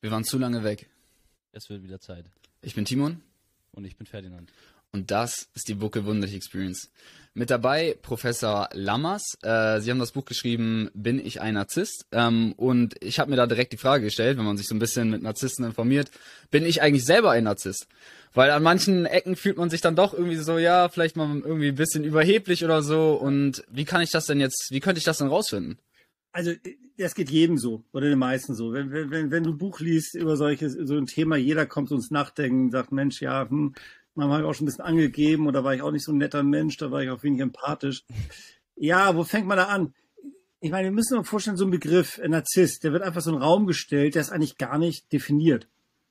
Wir waren zu lange weg. Es wird wieder Zeit. Ich bin Timon. Und ich bin Ferdinand. Und das ist die Bucke Wunderlich Experience. Mit dabei Professor Lammers. Äh, Sie haben das Buch geschrieben, Bin ich ein Narzisst? Ähm, und ich habe mir da direkt die Frage gestellt, wenn man sich so ein bisschen mit Narzissten informiert, bin ich eigentlich selber ein Narzisst? Weil an manchen Ecken fühlt man sich dann doch irgendwie so, ja, vielleicht mal irgendwie ein bisschen überheblich oder so. Und wie kann ich das denn jetzt, wie könnte ich das denn rausfinden? Also das geht jedem so oder den meisten so. Wenn, wenn, wenn du ein Buch liest über solches, so ein Thema, jeder kommt uns nachdenken und sagt, Mensch, ja, hm, man hat auch schon ein bisschen angegeben oder war ich auch nicht so ein netter Mensch, da war ich auch wenig empathisch. Ja, wo fängt man da an? Ich meine, wir müssen uns vorstellen, so ein Begriff, ein Narzisst, der wird einfach so in den Raum gestellt, der ist eigentlich gar nicht definiert.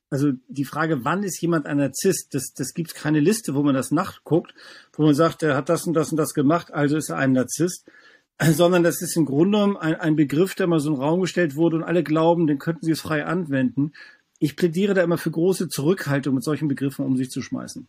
Also die Frage, wann ist jemand ein Narzisst, das, das gibt keine Liste, wo man das nachguckt, wo man sagt, er hat das und das und das gemacht, also ist er ein Narzisst sondern das ist im Grunde genommen ein, ein Begriff, der mal so in den Raum gestellt wurde und alle glauben, den könnten sie es frei anwenden. Ich plädiere da immer für große Zurückhaltung, mit solchen Begriffen um sich zu schmeißen.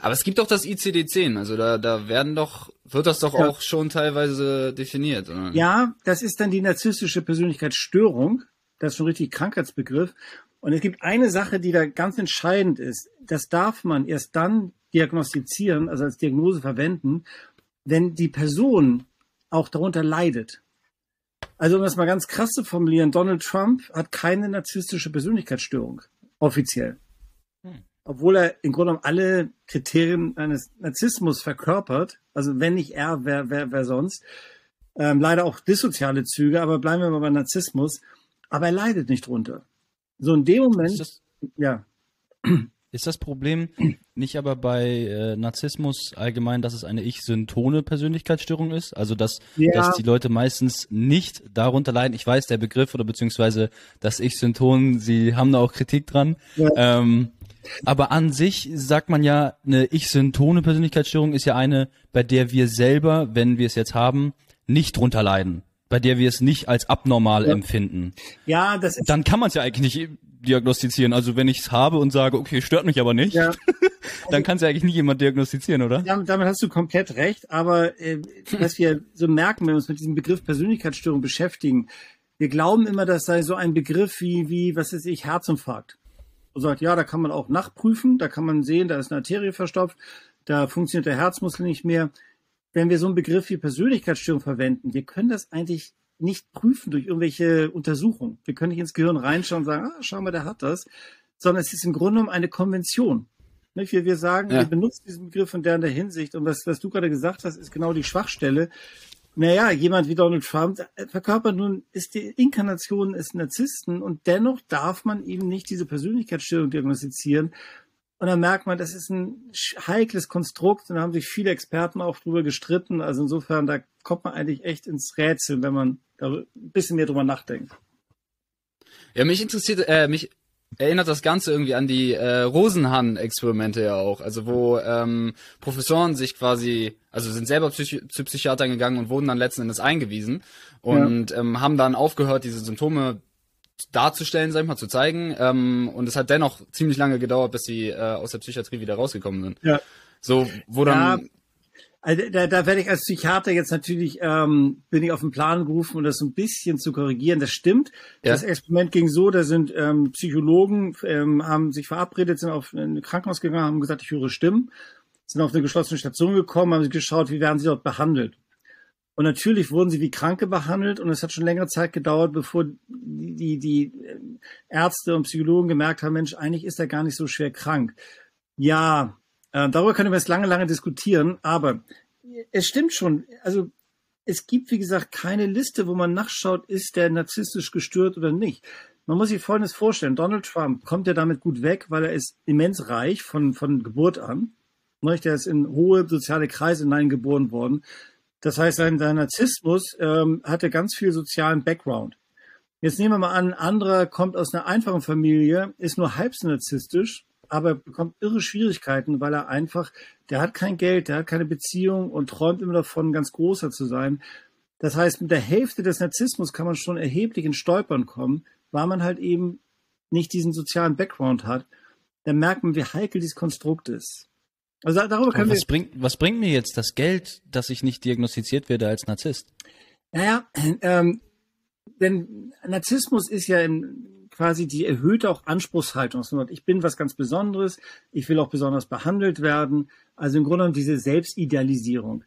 Aber es gibt doch das ICD-10, also da, da werden doch, wird das doch ja. auch schon teilweise definiert. Oder? Ja, das ist dann die narzisstische Persönlichkeitsstörung. Das ist schon richtig Krankheitsbegriff. Und es gibt eine Sache, die da ganz entscheidend ist. Das darf man erst dann diagnostizieren, also als Diagnose verwenden, wenn die Person auch darunter leidet. Also um das mal ganz krass zu formulieren, Donald Trump hat keine narzisstische Persönlichkeitsstörung, offiziell. Hm. Obwohl er im Grunde genommen alle Kriterien eines Narzissmus verkörpert. Also wenn nicht er, wer, wer, wer sonst. Ähm, leider auch dissoziale Züge, aber bleiben wir mal bei Narzissmus. Aber er leidet nicht drunter. So in dem Moment, ja. Ist das Problem nicht aber bei äh, Narzissmus allgemein, dass es eine ich-syntone Persönlichkeitsstörung ist? Also dass, ja. dass die Leute meistens nicht darunter leiden. Ich weiß, der Begriff oder beziehungsweise das Ich-Synton, sie haben da auch Kritik dran. Ja. Ähm, aber an sich sagt man ja, eine ich-syntone Persönlichkeitsstörung ist ja eine, bei der wir selber, wenn wir es jetzt haben, nicht drunter leiden bei der wir es nicht als abnormal ja. empfinden. Ja, das ist dann kann man es ja eigentlich nicht diagnostizieren. Also wenn ich es habe und sage, okay, stört mich aber nicht, ja. dann kann es ja eigentlich nie jemand diagnostizieren, oder? Damit, damit hast du komplett recht. Aber äh, was wir so merken, wenn wir uns mit diesem Begriff Persönlichkeitsstörung beschäftigen, wir glauben immer, das sei so ein Begriff wie, wie was ist ich, Herzinfarkt. Und sagt, ja, da kann man auch nachprüfen, da kann man sehen, da ist eine Arterie verstopft, da funktioniert der Herzmuskel nicht mehr. Wenn wir so einen Begriff wie Persönlichkeitsstörung verwenden, wir können das eigentlich nicht prüfen durch irgendwelche Untersuchungen. Wir können nicht ins Gehirn reinschauen und sagen, ah, schau mal, der hat das, sondern es ist im Grunde genommen eine Konvention. Nicht? Wir, wir sagen, ja. wir benutzen diesen Begriff in der, in der Hinsicht und was, was du gerade gesagt hast, ist genau die Schwachstelle. Naja, jemand wie Donald Trump verkörpert nun, ist die Inkarnation des Narzissten und dennoch darf man ihm nicht diese Persönlichkeitsstörung diagnostizieren, und dann merkt man, das ist ein heikles Konstrukt und da haben sich viele Experten auch drüber gestritten. Also insofern, da kommt man eigentlich echt ins Rätsel, wenn man da ein bisschen mehr drüber nachdenkt. Ja, mich interessiert, äh, mich erinnert das Ganze irgendwie an die äh, Rosenhahn-Experimente ja auch. Also wo ähm, Professoren sich quasi, also sind selber Psychi zu Psychiatern gegangen und wurden dann letzten Endes eingewiesen und ja. ähm, haben dann aufgehört, diese Symptome darzustellen, sag ich mal, zu zeigen. Ähm, und es hat dennoch ziemlich lange gedauert, bis sie äh, aus der Psychiatrie wieder rausgekommen sind. Ja. So, wo dann. Ja, also da, da werde ich als Psychiater jetzt natürlich, ähm, bin ich auf den Plan gerufen, um das ein bisschen zu korrigieren. Das stimmt. Ja. Das Experiment ging so, da sind ähm, Psychologen, ähm, haben sich verabredet, sind auf ein Krankenhaus gegangen, haben gesagt, ich höre Stimmen, sind auf eine geschlossene Station gekommen, haben geschaut, wie werden sie dort behandelt. Und natürlich wurden sie wie Kranke behandelt und es hat schon längere Zeit gedauert, bevor die, die, die Ärzte und Psychologen gemerkt haben, Mensch, eigentlich ist er gar nicht so schwer krank. Ja, äh, darüber können wir jetzt lange, lange diskutieren, aber es stimmt schon. Also es gibt, wie gesagt, keine Liste, wo man nachschaut, ist der narzisstisch gestört oder nicht. Man muss sich Folgendes vorstellen. Donald Trump kommt ja damit gut weg, weil er ist immens reich von, von Geburt an. Der ist in hohe soziale Kreise hineingeboren worden. Das heißt, sein, sein Narzissmus ähm, hatte ganz viel sozialen Background. Jetzt nehmen wir mal an, ein anderer kommt aus einer einfachen Familie, ist nur halb so narzisstisch, aber bekommt irre Schwierigkeiten, weil er einfach, der hat kein Geld, der hat keine Beziehung und träumt immer davon, ganz großer zu sein. Das heißt, mit der Hälfte des Narzissmus kann man schon erheblich in Stolpern kommen, weil man halt eben nicht diesen sozialen Background hat. Dann merkt man, wie heikel dieses Konstrukt ist. Also darüber können was wir. Bringt, was bringt mir jetzt das Geld, dass ich nicht diagnostiziert werde als Narzisst? Naja, ähm, denn Narzissmus ist ja im, quasi die erhöhte auch Anspruchshaltung. Ich bin was ganz Besonderes, ich will auch besonders behandelt werden. Also im Grunde genommen diese Selbstidealisierung.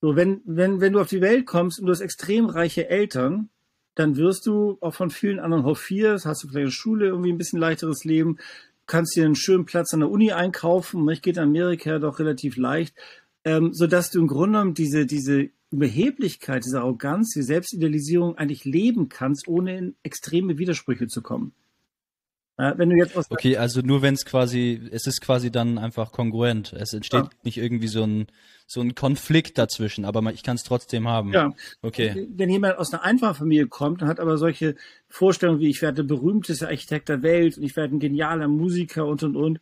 So, wenn, wenn, wenn du auf die Welt kommst und du hast extrem reiche Eltern, dann wirst du auch von vielen anderen hofiert, hast du vielleicht eine Schule, irgendwie ein bisschen leichteres Leben, kannst dir einen schönen Platz an der Uni einkaufen, ich geht in Amerika doch relativ leicht, ähm, so dass du im Grunde genommen diese, diese Überheblichkeit, diese Arroganz, die Selbstidealisierung eigentlich leben kannst, ohne in extreme Widersprüche zu kommen. Wenn du jetzt okay, also nur wenn es quasi, es ist quasi dann einfach kongruent. Es entsteht ja. nicht irgendwie so ein, so ein Konflikt dazwischen, aber ich kann es trotzdem haben. Ja. Okay. Wenn jemand aus einer einfachen Familie kommt und hat aber solche Vorstellungen wie ich werde der berühmteste Architekt der Welt und ich werde ein genialer Musiker und und und,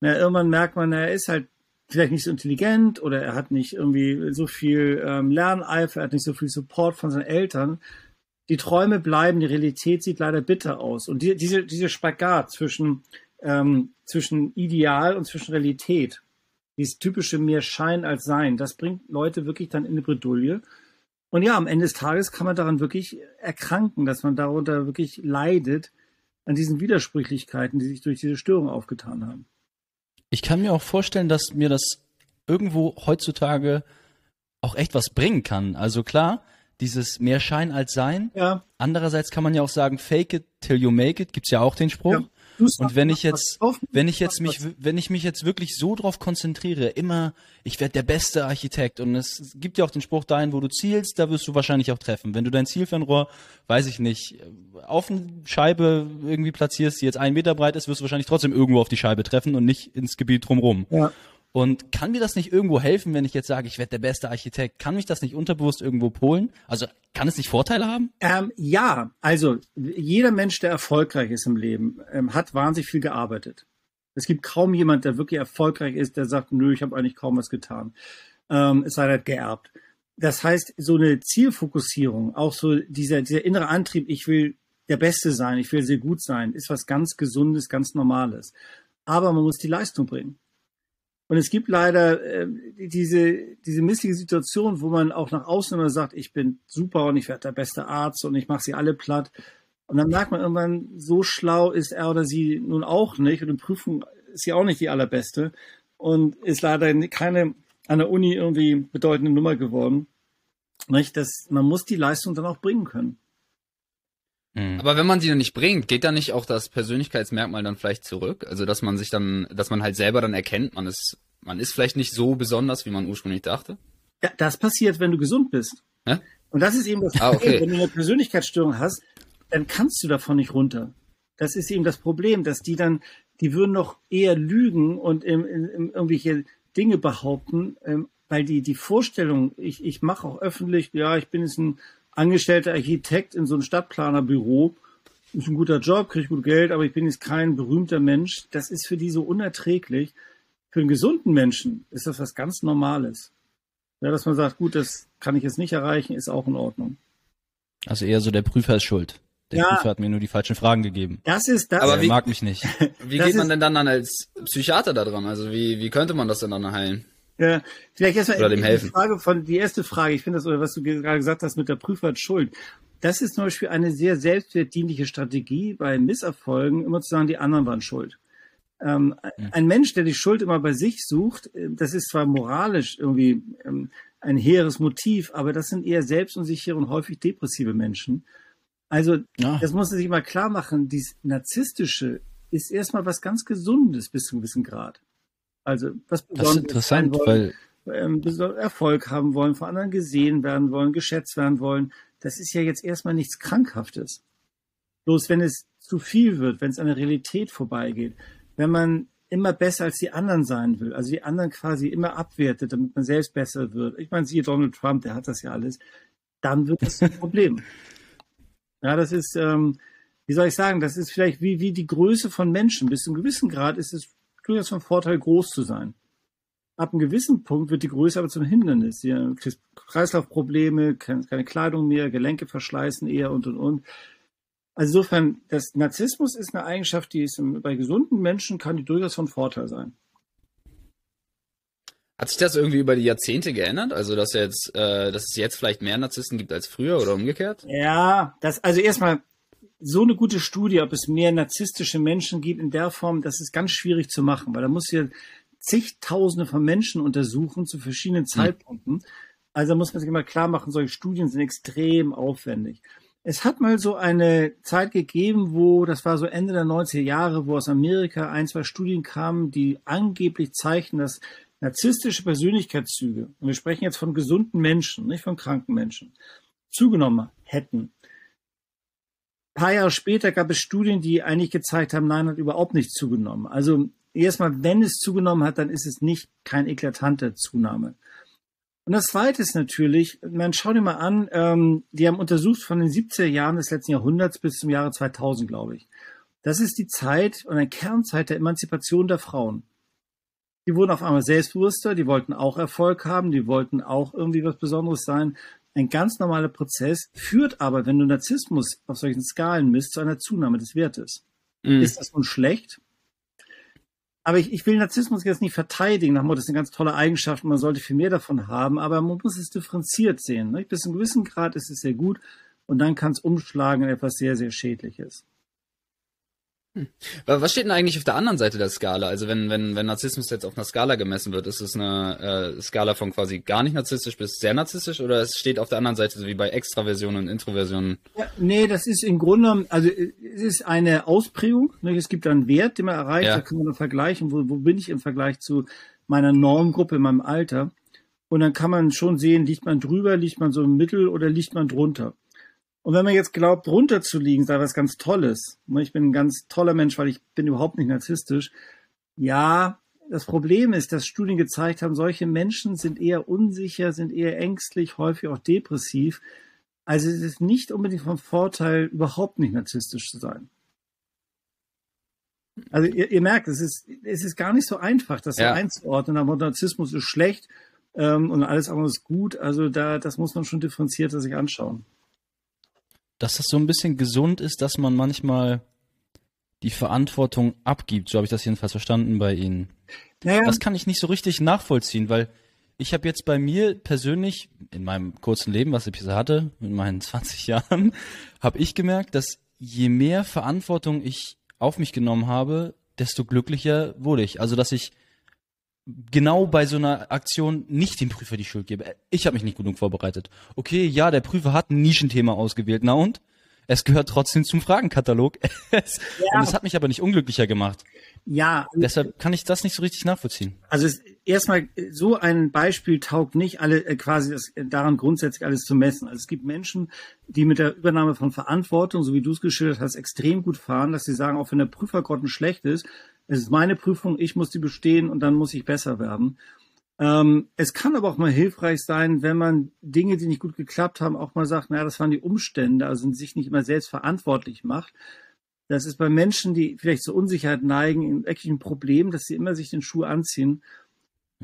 na, irgendwann merkt man, er ist halt vielleicht nicht so intelligent oder er hat nicht irgendwie so viel ähm, Lerneifer, er hat nicht so viel Support von seinen Eltern. Die Träume bleiben, die Realität sieht leider bitter aus. Und die, diese, diese Spagat zwischen, ähm, zwischen Ideal und zwischen Realität, dieses typische mehr Schein als Sein, das bringt Leute wirklich dann in eine Bredouille. Und ja, am Ende des Tages kann man daran wirklich erkranken, dass man darunter wirklich leidet, an diesen Widersprüchlichkeiten, die sich durch diese Störung aufgetan haben. Ich kann mir auch vorstellen, dass mir das irgendwo heutzutage auch echt was bringen kann. Also klar, dieses mehr Schein als Sein. Ja. Andererseits kann man ja auch sagen, fake it till you make it, gibt's ja auch den Spruch. Ja. Und wenn ich jetzt, wenn ich jetzt mich, wenn ich mich jetzt wirklich so drauf konzentriere, immer, ich werde der beste Architekt und es gibt ja auch den Spruch dahin, wo du zielst, da wirst du wahrscheinlich auch treffen. Wenn du dein Zielfernrohr, weiß ich nicht, auf eine Scheibe irgendwie platzierst, die jetzt einen Meter breit ist, wirst du wahrscheinlich trotzdem irgendwo auf die Scheibe treffen und nicht ins Gebiet drumherum. Ja. Und kann mir das nicht irgendwo helfen, wenn ich jetzt sage, ich werde der beste Architekt? Kann mich das nicht unterbewusst irgendwo polen? Also kann es nicht Vorteile haben? Ähm, ja, also jeder Mensch, der erfolgreich ist im Leben, ähm, hat wahnsinnig viel gearbeitet. Es gibt kaum jemand, der wirklich erfolgreich ist, der sagt, nö, ich habe eigentlich kaum was getan. Ähm, es sei denn geerbt. Das heißt, so eine Zielfokussierung, auch so dieser, dieser innere Antrieb, ich will der Beste sein, ich will sehr gut sein, ist was ganz Gesundes, ganz Normales. Aber man muss die Leistung bringen. Und es gibt leider äh, diese, diese missliche Situation, wo man auch nach außen immer sagt, ich bin super und ich werde der beste Arzt und ich mache sie alle platt. Und dann merkt man irgendwann, so schlau ist er oder sie nun auch nicht. Und in Prüfung ist sie auch nicht die allerbeste. Und ist leider keine an der Uni irgendwie bedeutende Nummer geworden. Nicht? Das, man muss die Leistung dann auch bringen können. Mhm. Aber wenn man sie dann nicht bringt, geht da nicht auch das Persönlichkeitsmerkmal dann vielleicht zurück? Also dass man sich dann, dass man halt selber dann erkennt, man ist, man ist vielleicht nicht so besonders, wie man ursprünglich dachte? Ja, das passiert, wenn du gesund bist. Ja? Und das ist eben das ah, Problem. Okay. Wenn du eine Persönlichkeitsstörung hast, dann kannst du davon nicht runter. Das ist eben das Problem, dass die dann, die würden noch eher lügen und im, im, im irgendwelche Dinge behaupten, ähm, weil die, die Vorstellung, ich, ich mache auch öffentlich, ja, ich bin jetzt ein angestellter Architekt in so einem Stadtplanerbüro. Ist ein guter Job, kriege gut Geld, aber ich bin jetzt kein berühmter Mensch. Das ist für die so unerträglich. Für einen gesunden Menschen ist das was ganz Normales. Ja, dass man sagt, gut, das kann ich jetzt nicht erreichen, ist auch in Ordnung. Also eher so der Prüfer ist schuld. Der ja, Prüfer hat mir nur die falschen Fragen gegeben. Das ist das. Aber er wie, mag mich nicht. Wie geht man denn dann, dann als Psychiater da dran? Also wie, wie könnte man das denn dann heilen? Ja, vielleicht erstmal oder dem helfen. die Frage von die erste Frage. Ich finde das oder was du gerade gesagt hast mit der Prüfer hat Schuld. Das ist zum Beispiel eine sehr selbstwertdienliche Strategie bei Misserfolgen, immer zu sagen, die anderen waren schuld. Ähm, ja. Ein Mensch, der die Schuld immer bei sich sucht, äh, das ist zwar moralisch irgendwie ähm, ein hehres Motiv, aber das sind eher selbstunsichere und häufig depressive Menschen. Also, ja. das muss man sich mal klar machen. Dies Narzisstische ist erstmal was ganz Gesundes bis zu einem gewissen Grad. Also was Besonderes das ist interessant, wollen, weil ähm, Erfolg haben wollen, von anderen gesehen werden wollen, geschätzt werden wollen. Das ist ja jetzt erstmal nichts Krankhaftes. Bloß wenn es zu viel wird, wenn es an der Realität vorbeigeht, wenn man immer besser als die anderen sein will, also die anderen quasi immer abwertet, damit man selbst besser wird. Ich meine, siehe Donald Trump, der hat das ja alles. Dann wird das ein Problem. ja, das ist, ähm, wie soll ich sagen, das ist vielleicht wie, wie die Größe von Menschen. Bis zu einem gewissen Grad ist es durchaus von Vorteil, groß zu sein. Ab einem gewissen Punkt wird die Größe aber zum Hindernis. Du kriegst Kreislaufprobleme, keine Kleidung mehr, Gelenke verschleißen eher und und und. Also insofern, das Narzissmus ist eine Eigenschaft, die ist bei gesunden Menschen kann die durchaus von Vorteil sein. Hat sich das irgendwie über die Jahrzehnte geändert? Also dass jetzt, äh, dass es jetzt vielleicht mehr Narzissten gibt als früher oder umgekehrt? Ja, das also erstmal so eine gute Studie, ob es mehr narzisstische Menschen gibt in der Form, das ist ganz schwierig zu machen, weil da muss ja zigtausende von Menschen untersuchen zu verschiedenen hm. Zeitpunkten. Also muss man sich immer klar machen, solche Studien sind extrem aufwendig. Es hat mal so eine Zeit gegeben, wo, das war so Ende der 90er Jahre, wo aus Amerika ein, zwei Studien kamen, die angeblich zeichnen, dass narzisstische Persönlichkeitszüge, und wir sprechen jetzt von gesunden Menschen, nicht von kranken Menschen, zugenommen hätten. Ein paar Jahre später gab es Studien, die eigentlich gezeigt haben, nein, hat überhaupt nicht zugenommen. Also erstmal, wenn es zugenommen hat, dann ist es nicht kein eklatanter Zunahme. Und das Zweite ist natürlich, man schaut dir mal an, ähm, die haben untersucht von den 70er Jahren des letzten Jahrhunderts bis zum Jahre 2000, glaube ich. Das ist die Zeit und eine Kernzeit der Emanzipation der Frauen. Die wurden auf einmal selbstbewusster, die wollten auch Erfolg haben, die wollten auch irgendwie was Besonderes sein. Ein ganz normaler Prozess führt aber, wenn du Narzissmus auf solchen Skalen misst, zu einer Zunahme des Wertes. Mhm. Ist das nun schlecht? Aber ich, ich will Narzissmus jetzt nicht verteidigen, nach Motto, das ist eine ganz tolle Eigenschaft, man sollte viel mehr davon haben, aber man muss es differenziert sehen. Ne? Bis zu einem gewissen Grad ist es sehr gut und dann kann es umschlagen in etwas sehr, sehr Schädliches. Hm. Was steht denn eigentlich auf der anderen Seite der Skala? Also wenn, wenn, wenn Narzissmus jetzt auf einer Skala gemessen wird, ist es eine äh, Skala von quasi gar nicht narzisstisch bis sehr narzisstisch oder es steht auf der anderen Seite so wie bei Extraversion und Introversion? Ja, nee, das ist im Grunde, also es ist eine Ausprägung. Ne? Es gibt einen Wert, den man erreicht, ja. da kann man dann vergleichen, wo, wo bin ich im Vergleich zu meiner Normgruppe in meinem Alter. Und dann kann man schon sehen, liegt man drüber, liegt man so im Mittel oder liegt man drunter. Und wenn man jetzt glaubt, drunter zu liegen, sei was ganz Tolles. Ne, ich bin ein ganz toller Mensch, weil ich bin überhaupt nicht narzisstisch. Ja, das Problem ist, dass Studien gezeigt haben, solche Menschen sind eher unsicher, sind eher ängstlich, häufig auch depressiv. Also es ist nicht unbedingt vom Vorteil, überhaupt nicht narzisstisch zu sein. Also ihr, ihr merkt, es ist, es ist gar nicht so einfach, das ja. so einzuordnen. Aber Narzissmus ist schlecht ähm, und alles andere ist gut. Also da, das muss man schon differenzierter sich anschauen dass das so ein bisschen gesund ist, dass man manchmal die Verantwortung abgibt. So habe ich das jedenfalls verstanden bei Ihnen. Naja. Das kann ich nicht so richtig nachvollziehen, weil ich habe jetzt bei mir persönlich in meinem kurzen Leben, was ich bisher hatte, in meinen 20 Jahren, habe ich gemerkt, dass je mehr Verantwortung ich auf mich genommen habe, desto glücklicher wurde ich. Also dass ich genau bei so einer Aktion nicht dem Prüfer die Schuld gebe. Ich habe mich nicht genug vorbereitet. Okay, ja, der Prüfer hat ein Nischenthema ausgewählt. Na und? Es gehört trotzdem zum Fragenkatalog. ja. Und es hat mich aber nicht unglücklicher gemacht. Ja. Deshalb kann ich das nicht so richtig nachvollziehen. Also erstmal, so ein Beispiel taugt nicht alle äh, quasi das, äh, daran grundsätzlich alles zu messen. Also es gibt Menschen, die mit der Übernahme von Verantwortung, so wie du es geschildert hast, extrem gut fahren, dass sie sagen, auch wenn der Prüfer gerade schlecht ist, es ist meine Prüfung, ich muss die bestehen und dann muss ich besser werden. Ähm, es kann aber auch mal hilfreich sein, wenn man Dinge, die nicht gut geklappt haben, auch mal sagt, naja, das waren die Umstände, also sich nicht immer selbst verantwortlich macht. Das ist bei Menschen, die vielleicht zur Unsicherheit neigen, ein Problem, dass sie immer sich den Schuh anziehen.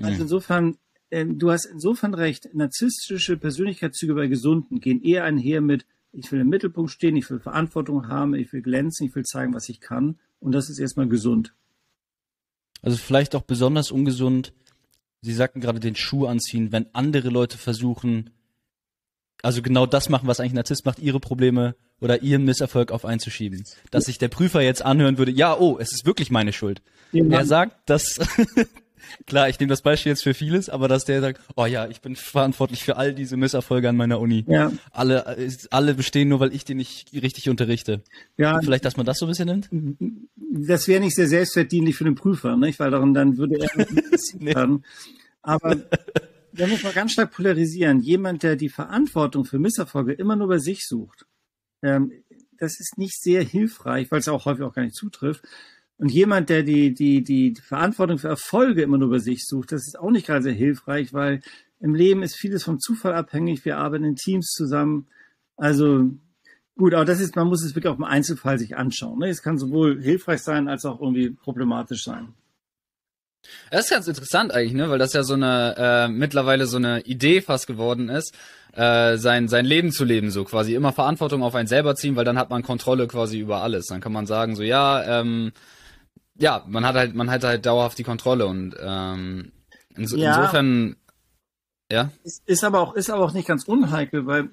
Also insofern, äh, du hast insofern recht, narzisstische Persönlichkeitszüge bei Gesunden gehen eher einher mit, ich will im Mittelpunkt stehen, ich will Verantwortung haben, ich will glänzen, ich will zeigen, was ich kann. Und das ist erstmal gesund. Also vielleicht auch besonders ungesund. Sie sagten gerade den Schuh anziehen, wenn andere Leute versuchen, also genau das machen, was eigentlich ein Narzisst macht, ihre Probleme oder ihren Misserfolg auf einzuschieben. Dass sich der Prüfer jetzt anhören würde, ja, oh, es ist wirklich meine Schuld. Ja, er sagt, dass Klar, ich nehme das Beispiel jetzt für vieles, aber dass der sagt, oh ja, ich bin verantwortlich für all diese Misserfolge an meiner Uni. Ja. Alle, alle bestehen nur, weil ich die nicht richtig unterrichte. Ja. Und vielleicht, dass man das so ein bisschen nimmt? Das wäre nicht sehr selbstverdienlich für den Prüfer, nicht? Weil daran dann würde er nee. werden. Aber da muss man ganz stark polarisieren. Jemand, der die Verantwortung für Misserfolge immer nur bei sich sucht, ähm, das ist nicht sehr hilfreich, weil es auch häufig auch gar nicht zutrifft. Und jemand, der die, die, die Verantwortung für Erfolge immer nur bei sich sucht, das ist auch nicht gerade sehr hilfreich, weil im Leben ist vieles vom Zufall abhängig. Wir arbeiten in Teams zusammen. Also gut, aber das ist, man muss es wirklich auch im Einzelfall sich anschauen. Ne? Es kann sowohl hilfreich sein als auch irgendwie problematisch sein. Das ist ganz interessant eigentlich, ne, weil das ja so eine äh, mittlerweile so eine Idee fast geworden ist, äh, sein sein Leben zu leben, so quasi immer Verantwortung auf einen selber ziehen, weil dann hat man Kontrolle quasi über alles. Dann kann man sagen so ja, ähm, ja, man hat halt, man hat halt dauerhaft die Kontrolle und ähm, ins, ja, insofern, ja. Ist, ist aber auch, ist aber auch nicht ganz unheikel, weil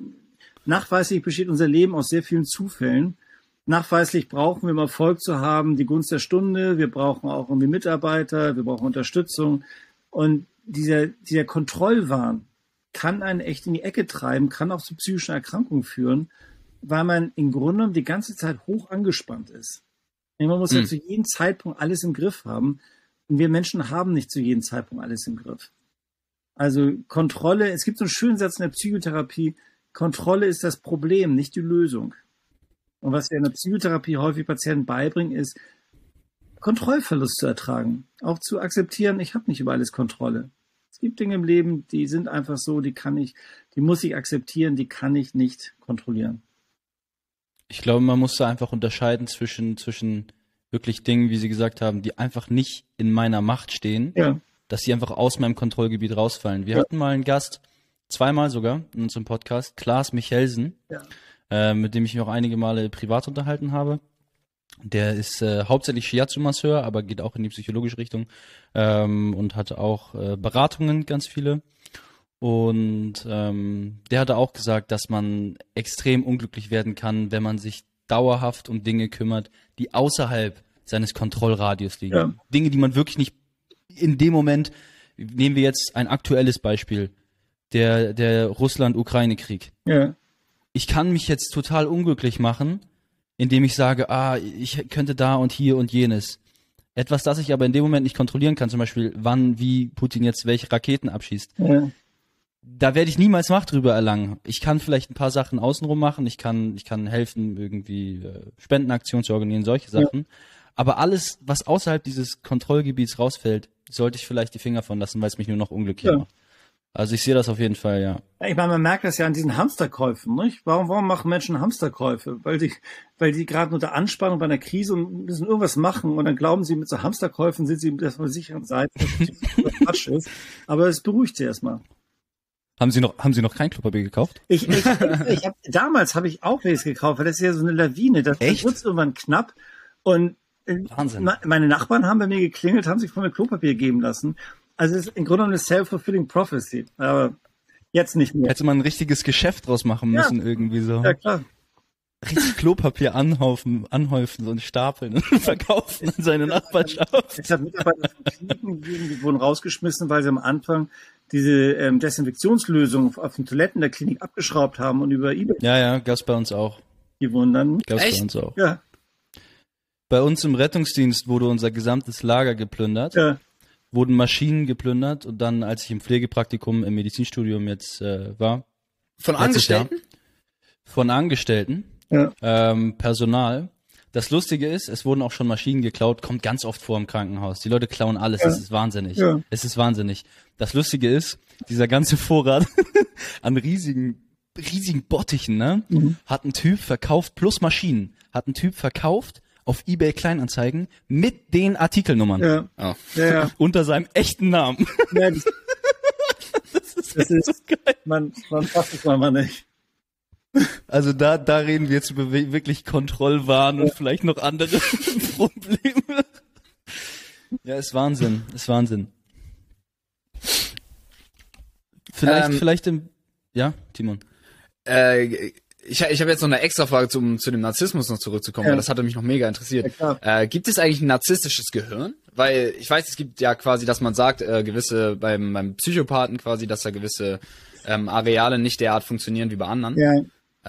nachweislich besteht unser Leben aus sehr vielen Zufällen. nachweislich brauchen wir, um Erfolg zu haben, die Gunst der Stunde. Wir brauchen auch irgendwie Mitarbeiter, wir brauchen Unterstützung. Und dieser, dieser Kontrollwahn kann einen echt in die Ecke treiben, kann auch zu psychischen Erkrankungen führen, weil man im Grunde genommen die ganze Zeit hoch angespannt ist. Man muss mhm. ja hm. zu jedem Zeitpunkt alles im Griff haben. Und wir Menschen haben nicht zu jedem Zeitpunkt alles im Griff. Also Kontrolle, es gibt so einen schönen Satz in der Psychotherapie, Kontrolle ist das Problem, nicht die Lösung. Und was wir in der Psychotherapie häufig Patienten beibringen, ist, Kontrollverlust zu ertragen. Auch zu akzeptieren, ich habe nicht über alles Kontrolle. Es gibt Dinge im Leben, die sind einfach so, die kann ich, die muss ich akzeptieren, die kann ich nicht kontrollieren. Ich glaube, man muss da einfach unterscheiden zwischen, zwischen wirklich Dingen, wie Sie gesagt haben, die einfach nicht in meiner Macht stehen, ja. dass sie einfach aus meinem Kontrollgebiet rausfallen. Wir ja. hatten mal einen Gast, zweimal sogar in unserem Podcast, Klaas Michelsen. Ja äh, mit dem ich mich auch einige Male privat unterhalten habe. Der ist äh, hauptsächlich Shiatsu-Masseur, aber geht auch in die psychologische Richtung ähm, und hat auch äh, Beratungen, ganz viele. Und ähm, der hatte auch gesagt, dass man extrem unglücklich werden kann, wenn man sich dauerhaft um Dinge kümmert, die außerhalb seines Kontrollradius liegen. Ja. Dinge, die man wirklich nicht in dem Moment, nehmen wir jetzt ein aktuelles Beispiel, der, der Russland-Ukraine-Krieg. Ja ich kann mich jetzt total unglücklich machen, indem ich sage, ah, ich könnte da und hier und jenes. Etwas, das ich aber in dem Moment nicht kontrollieren kann, zum Beispiel, wann, wie Putin jetzt welche Raketen abschießt. Ja. Da werde ich niemals Macht drüber erlangen. Ich kann vielleicht ein paar Sachen außenrum machen, ich kann, ich kann helfen, irgendwie äh, Spendenaktionen zu organisieren, solche Sachen. Ja. Aber alles, was außerhalb dieses Kontrollgebiets rausfällt, sollte ich vielleicht die Finger von lassen, weil es mich nur noch unglücklich ja. macht. Also ich sehe das auf jeden Fall, ja. Ich meine, man merkt das ja an diesen Hamsterkäufen, nicht? Warum, warum machen Menschen Hamsterkäufe? Weil die, weil die gerade unter Anspannung bei einer Krise und müssen irgendwas machen und dann glauben sie, mit so Hamsterkäufen sind sie erstmal sicheren Seite, was Quatsch ist. Aber es beruhigt sie erstmal. Haben Sie noch, haben Sie noch kein Klopapier gekauft? Ich, ich, ich hab, damals habe ich auch welches gekauft, weil das ist ja so eine Lawine. Das Echt? wird irgendwann knapp und äh, Wahnsinn. Meine Nachbarn haben bei mir geklingelt, haben sich von mir Klopapier geben lassen. Also es ist im Grunde eine self-fulfilling prophecy. Aber jetzt nicht mehr. Hätte man ein richtiges Geschäft draus machen müssen, ja. irgendwie so. Ja, klar. Richtig Klopapier anhaufen, anhäufen, so ein Stapeln und verkaufen in seine Nachbarschaft. Es hat Mitarbeiter von Kliniken gegeben, die wurden rausgeschmissen, weil sie am Anfang diese ähm, Desinfektionslösung auf, auf den Toiletten der Klinik abgeschraubt haben und über eBay. Ja, ja, gab's bei uns auch. Die wurden dann. Gab's Echt? bei uns auch. Ja. Bei uns im Rettungsdienst wurde unser gesamtes Lager geplündert. Ja wurden Maschinen geplündert und dann, als ich im Pflegepraktikum im Medizinstudium jetzt äh, war. Von Angestellten? Jahr, von Angestellten, ja. ähm, Personal. Das Lustige ist, es wurden auch schon Maschinen geklaut, kommt ganz oft vor im Krankenhaus. Die Leute klauen alles, ja. es ist wahnsinnig. Ja. Es ist wahnsinnig. Das Lustige ist, dieser ganze Vorrat an riesigen, riesigen Bottichen, ne, mhm. hat ein Typ verkauft, plus Maschinen, hat ein Typ verkauft auf eBay Kleinanzeigen mit den Artikelnummern. Ja. Oh. ja, ja. Unter seinem echten Namen. Ja, das, das ist, das ist so geil. Man, man fasst es mal nicht. Also da, da reden wir jetzt über wirklich Kontrollwahn und vielleicht noch andere Probleme. Ja, ist Wahnsinn, ist Wahnsinn. Vielleicht, ähm, vielleicht im, ja, Timon. Äh, ich, ich habe jetzt noch eine extra Frage zum, zu dem Narzissmus noch zurückzukommen, ja. weil das hatte mich noch mega interessiert. Ja, äh, gibt es eigentlich ein narzisstisches Gehirn? Weil ich weiß, es gibt ja quasi, dass man sagt, äh, gewisse beim, beim Psychopathen quasi, dass da gewisse ähm, Areale nicht derart funktionieren wie bei anderen. Ja.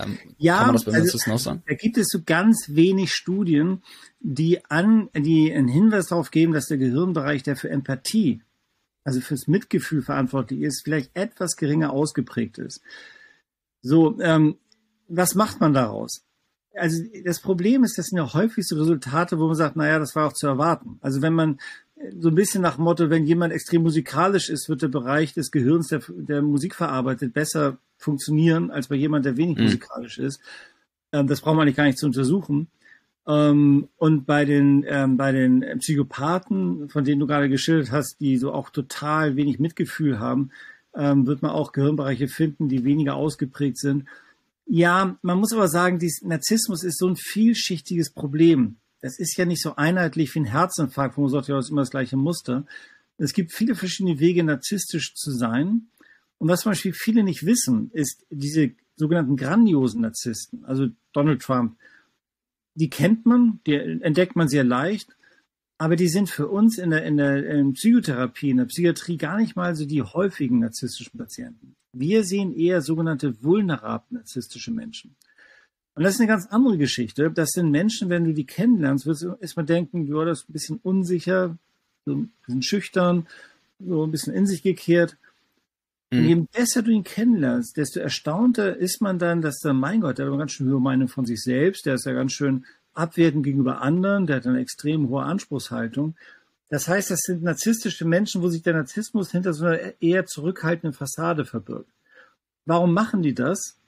Ähm, ja, kann man das also, auch sagen? Da gibt es so ganz wenig Studien, die an, die einen Hinweis darauf geben, dass der Gehirnbereich, der für Empathie, also fürs Mitgefühl verantwortlich ist, vielleicht etwas geringer ausgeprägt ist. So, ähm, was macht man daraus? Also das Problem ist, das sind ja häufig so Resultate, wo man sagt, naja, das war auch zu erwarten. Also wenn man äh, so ein bisschen nach Motto, wenn jemand extrem musikalisch ist, wird der Bereich des Gehirns, der, der Musik verarbeitet, besser funktionieren als bei jemand, der wenig mhm. musikalisch ist. Ähm, das braucht man eigentlich gar nicht zu untersuchen. Ähm, und bei den, ähm, bei den Psychopathen, von denen du gerade geschildert hast, die so auch total wenig Mitgefühl haben, ähm, wird man auch Gehirnbereiche finden, die weniger ausgeprägt sind. Ja, man muss aber sagen, dies Narzissmus ist so ein vielschichtiges Problem. Das ist ja nicht so einheitlich wie ein Herzinfarkt, wo man sagt, ja, das ist immer das gleiche Muster. Es gibt viele verschiedene Wege, narzisstisch zu sein. Und was zum Beispiel viele nicht wissen, ist diese sogenannten grandiosen Narzissten, also Donald Trump, die kennt man, die entdeckt man sehr leicht, aber die sind für uns in der, in der in Psychotherapie, in der Psychiatrie gar nicht mal so die häufigen narzisstischen Patienten. Wir sehen eher sogenannte vulnerable narzisstische Menschen. Und das ist eine ganz andere Geschichte. Das sind Menschen, wenn du die kennenlernst, wirst du erstmal denken, ja, das ist ein bisschen unsicher, so ein bisschen schüchtern, so ein bisschen in sich gekehrt. Mhm. Und je besser du ihn kennenlernst, desto erstaunter ist man dann, dass der, mein Gott, der hat eine ganz schön hohe Meinung von sich selbst, der ist ja ganz schön abwertend gegenüber anderen, der hat eine extrem hohe Anspruchshaltung. Das heißt, das sind narzisstische Menschen, wo sich der Narzissmus hinter so einer eher zurückhaltenden Fassade verbirgt. Warum machen die das?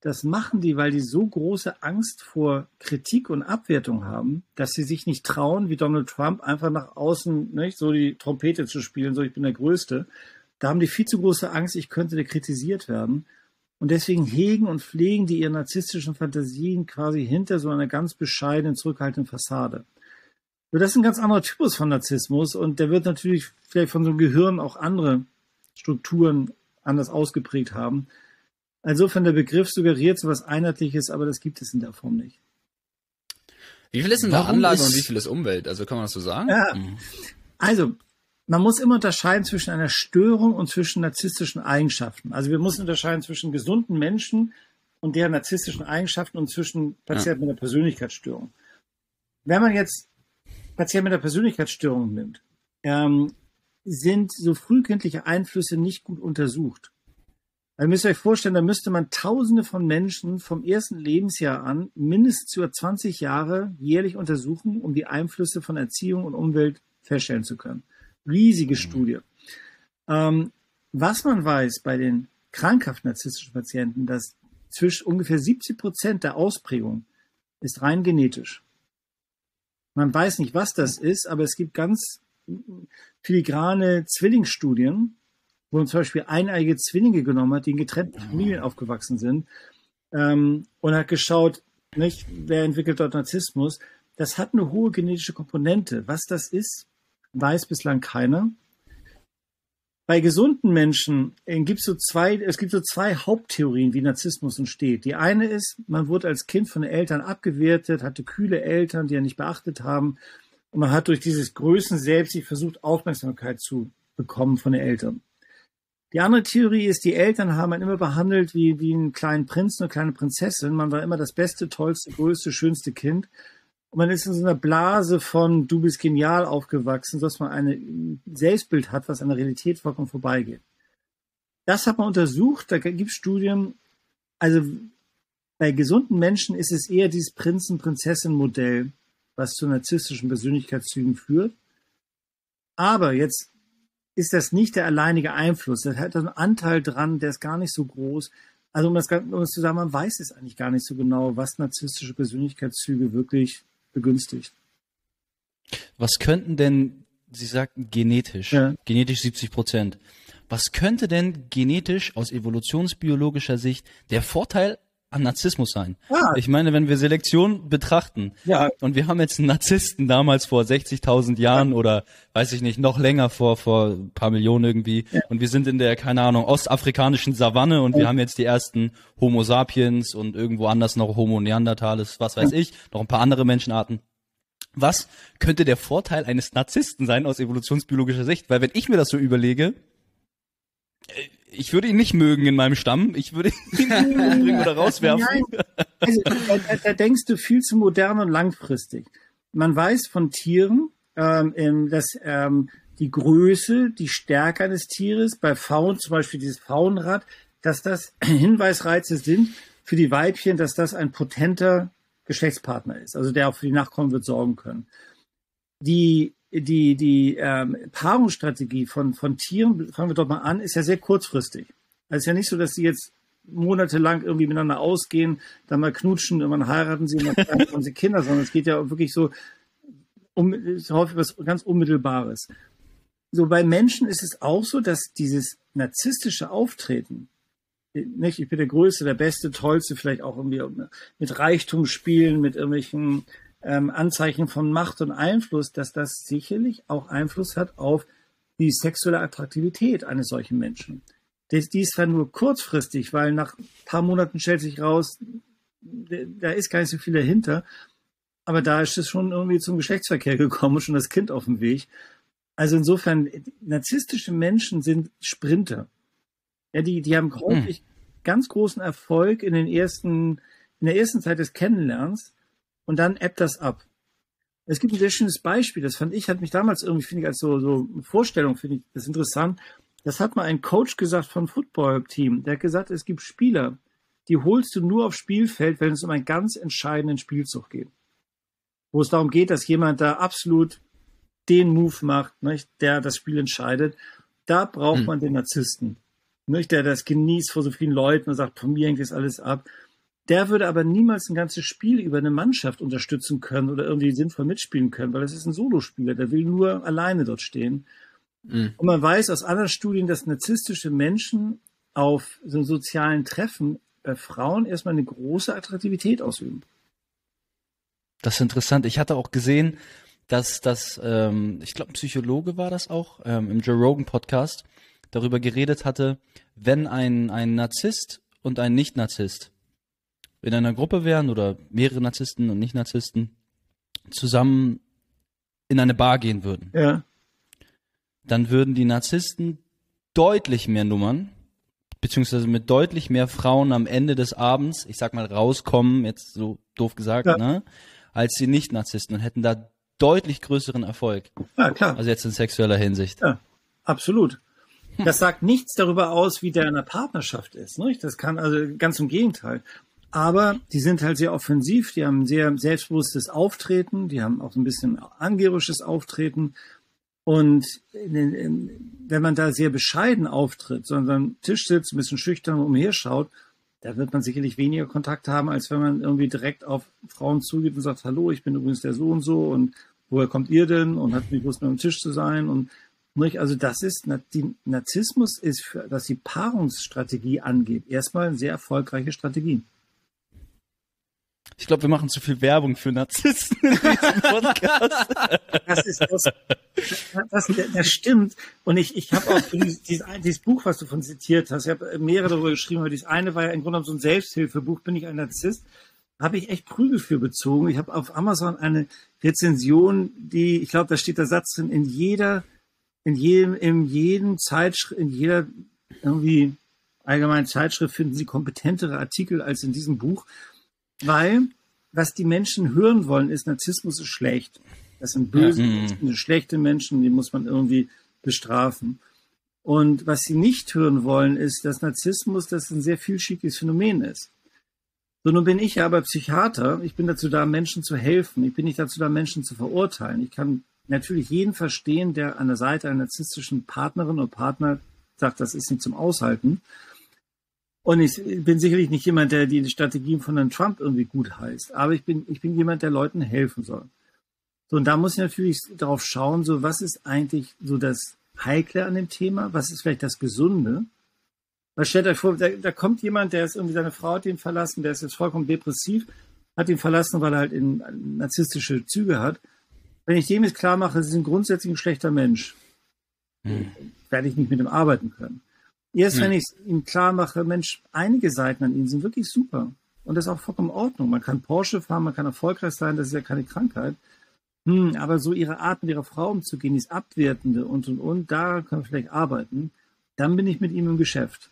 Das machen die, weil die so große Angst vor Kritik und Abwertung haben, dass sie sich nicht trauen, wie Donald Trump, einfach nach außen nicht, so die Trompete zu spielen, so ich bin der Größte, da haben die viel zu große Angst, ich könnte kritisiert werden. Und deswegen hegen und pflegen die ihre narzisstischen Fantasien quasi hinter so einer ganz bescheidenen, zurückhaltenden Fassade. So, das ist ein ganz anderer Typus von Narzissmus und der wird natürlich vielleicht von so einem Gehirn auch andere Strukturen anders ausgeprägt haben. Insofern der Begriff suggeriert so was Einheitliches, aber das gibt es in der Form nicht. Wie viel ist denn da Anlage und wie viel ist Umwelt? Also kann man das so sagen? Ja. Mhm. Also, man muss immer unterscheiden zwischen einer Störung und zwischen narzisstischen Eigenschaften. Also wir müssen unterscheiden zwischen gesunden Menschen und deren narzisstischen Eigenschaften und zwischen Patienten mit einer Persönlichkeitsstörung. Wenn man jetzt Patienten mit einer Persönlichkeitsstörung nimmt, ähm, sind so frühkindliche Einflüsse nicht gut untersucht. Also müsst ihr euch vorstellen, da müsste man Tausende von Menschen vom ersten Lebensjahr an mindestens über 20 Jahre jährlich untersuchen, um die Einflüsse von Erziehung und Umwelt feststellen zu können riesige mhm. Studie. Ähm, was man weiß bei den krankhaft narzisstischen Patienten, dass zwischen ungefähr 70 Prozent der Ausprägung ist rein genetisch. Man weiß nicht, was das ist, aber es gibt ganz filigrane Zwillingsstudien, wo man zum Beispiel eineige Zwillinge genommen hat, die in getrennten Familien aufgewachsen sind, ähm, und hat geschaut, nicht, wer entwickelt dort Narzissmus. Das hat eine hohe genetische Komponente. Was das ist, weiß bislang keiner. Bei gesunden Menschen äh, gibt es so zwei, es gibt so zwei Haupttheorien, wie Narzissmus entsteht. Die eine ist, man wurde als Kind von Eltern abgewertet, hatte kühle Eltern, die er nicht beachtet haben. Und man hat durch dieses Größen selbst sich versucht, Aufmerksamkeit zu bekommen von den Eltern. Die andere Theorie ist, die Eltern haben einen immer behandelt wie, wie einen kleinen Prinzen, eine kleine Prinzessin. Man war immer das beste, tollste, größte, schönste Kind. Und man ist in so einer Blase von du bist genial aufgewachsen, dass man ein Selbstbild hat, was an der Realität vollkommen vorbeigeht. Das hat man untersucht, da gibt es Studien. Also bei gesunden Menschen ist es eher dieses Prinzen-Prinzessin-Modell, was zu narzisstischen Persönlichkeitszügen führt. Aber jetzt ist das nicht der alleinige Einfluss. Das hat einen Anteil dran, der ist gar nicht so groß. Also um das, um das zu sagen, man weiß es eigentlich gar nicht so genau, was narzisstische Persönlichkeitszüge wirklich begünstigt. Was könnten denn, Sie sagten genetisch, ja. genetisch 70 Prozent. Was könnte denn genetisch aus evolutionsbiologischer Sicht der Vorteil an Narzissmus sein? Ah. Ich meine, wenn wir Selektion betrachten ja. und wir haben jetzt einen Narzissten damals vor 60.000 Jahren ja. oder weiß ich nicht, noch länger vor vor ein paar Millionen irgendwie ja. und wir sind in der keine Ahnung ostafrikanischen Savanne und wir haben jetzt die ersten Homo sapiens und irgendwo anders noch Homo neanderthalis, was weiß ich, noch ein paar andere Menschenarten. Was könnte der Vorteil eines Narzissten sein aus evolutionsbiologischer Sicht? Weil wenn ich mir das so überlege, äh, ich würde ihn nicht mögen in meinem Stamm. Ich würde ihn umbringen oder rauswerfen. Nein. Also, da, da, denkst du viel zu modern und langfristig. Man weiß von Tieren, ähm, dass ähm, die Größe, die Stärke eines Tieres, bei Faunen, zum Beispiel dieses Faunrad, dass das Hinweisreize sind für die Weibchen, dass das ein potenter Geschlechtspartner ist, also der auch für die Nachkommen wird sorgen können. Die die, die ähm, Paarungsstrategie von, von Tieren, fangen wir doch mal an, ist ja sehr kurzfristig. Also es ist ja nicht so, dass sie jetzt monatelang irgendwie miteinander ausgehen, dann mal knutschen, irgendwann heiraten sie und dann haben sie Kinder, sondern es geht ja wirklich so um ist häufig was ganz Unmittelbares. So bei Menschen ist es auch so, dass dieses narzisstische Auftreten, nicht, ich bin der Größte, der Beste, Tollste, vielleicht auch irgendwie mit Reichtum spielen, mit irgendwelchen ähm, Anzeichen von Macht und Einfluss, dass das sicherlich auch Einfluss hat auf die sexuelle Attraktivität eines solchen Menschen. Das, die ist zwar nur kurzfristig, weil nach ein paar Monaten stellt sich raus, da ist gar nicht so viel dahinter. aber da ist es schon irgendwie zum Geschlechtsverkehr gekommen und schon das Kind auf dem Weg. Also insofern, narzisstische Menschen sind Sprinter. Ja, die, die haben häufig hm. ganz großen Erfolg in den ersten, in der ersten Zeit des Kennenlernens und dann ebbt das ab. Es gibt ein sehr schönes Beispiel, das fand ich, hat mich damals irgendwie, finde ich, als so, so Vorstellung, finde ich das interessant. Das hat mal ein Coach gesagt vom Football-Team. Der hat gesagt, es gibt Spieler, die holst du nur aufs Spielfeld, wenn es um einen ganz entscheidenden Spielzug geht. Wo es darum geht, dass jemand da absolut den Move macht, nicht, der das Spiel entscheidet. Da braucht hm. man den Narzissten, nicht, der das genießt vor so vielen Leuten und sagt, von mir hängt das alles ab. Der würde aber niemals ein ganzes Spiel über eine Mannschaft unterstützen können oder irgendwie sinnvoll mitspielen können, weil das ist ein Solospieler, der will nur alleine dort stehen. Mhm. Und man weiß aus anderen Studien, dass narzisstische Menschen auf so sozialen Treffen bei Frauen erstmal eine große Attraktivität ausüben. Das ist interessant. Ich hatte auch gesehen, dass das, ähm, ich glaube, ein Psychologe war das auch, ähm, im Joe Rogan Podcast, darüber geredet hatte, wenn ein, ein Narzisst und ein Nicht-Narzisst in einer Gruppe wären oder mehrere Narzissten und Nicht-Narzissten zusammen in eine Bar gehen würden, ja. dann würden die Narzissten deutlich mehr Nummern, beziehungsweise mit deutlich mehr Frauen am Ende des Abends, ich sag mal, rauskommen, jetzt so doof gesagt, ja. ne, als die Nicht-Narzissten und hätten da deutlich größeren Erfolg. Ja, klar. Also jetzt in sexueller Hinsicht. Ja, absolut. Das sagt nichts darüber aus, wie der in der Partnerschaft ist. Ne? Das kann also ganz im Gegenteil. Aber die sind halt sehr offensiv, die haben ein sehr selbstbewusstes Auftreten, die haben auch ein bisschen angeberisches Auftreten. Und wenn man da sehr bescheiden auftritt, sondern am Tisch sitzt, ein bisschen schüchtern umherschaut, da wird man sicherlich weniger Kontakt haben, als wenn man irgendwie direkt auf Frauen zugeht und sagt, hallo, ich bin übrigens der so und so und woher kommt ihr denn und hat mich Lust, mit am Tisch zu sein und also das ist, die Narzissmus ist, was die Paarungsstrategie angeht, erstmal eine sehr erfolgreiche Strategie. Ich glaube, wir machen zu viel Werbung für Narzissten in diesem Podcast. Das ist das, das, das stimmt. Und ich, ich habe auch dieses, dieses Buch, was du von zitiert hast, ich habe mehrere darüber geschrieben, aber dieses eine war ja im Grunde genommen so ein Selbsthilfebuch, bin ich ein Narzisst, habe ich echt Prügel für bezogen. Ich habe auf Amazon eine Rezension, die, ich glaube, da steht der Satz drin, in jeder, in jedem, in jedem Zeitschrift, in jeder irgendwie allgemeinen Zeitschrift finden Sie kompetentere Artikel als in diesem Buch. Weil, was die Menschen hören wollen, ist, Narzissmus ist schlecht. Das sind böse, ja. das sind schlechte Menschen, die muss man irgendwie bestrafen. Und was sie nicht hören wollen, ist, dass Narzissmus das ein sehr vielschichtiges Phänomen ist. So, nun bin ich ja aber Psychiater. Ich bin dazu da, Menschen zu helfen. Ich bin nicht dazu da, Menschen zu verurteilen. Ich kann natürlich jeden verstehen, der an der Seite einer narzisstischen Partnerin oder Partner sagt, das ist nicht zum Aushalten. Und ich bin sicherlich nicht jemand, der die Strategien von Herrn Trump irgendwie gut heißt. Aber ich bin, ich bin jemand, der Leuten helfen soll. So, und da muss ich natürlich darauf schauen, so, was ist eigentlich so das Heikle an dem Thema? Was ist vielleicht das Gesunde? Weil stellt euch vor, da, da kommt jemand, der ist irgendwie seine Frau hat ihn verlassen, der ist jetzt vollkommen depressiv, hat ihn verlassen, weil er halt in, narzisstische Züge hat. Wenn ich dem jetzt klar mache, sie sind grundsätzlich ein schlechter Mensch, hm. werde ich nicht mit ihm arbeiten können. Erst hm. wenn ich ihm klar mache, Mensch, einige Seiten an ihnen sind wirklich super. Und das ist auch vollkommen in Ordnung. Man kann Porsche fahren, man kann erfolgreich sein, das ist ja keine Krankheit. Hm, aber so ihre Art, mit ihrer Frau umzugehen, dieses Abwertende und und und, da kann man vielleicht arbeiten. Dann bin ich mit ihm im Geschäft.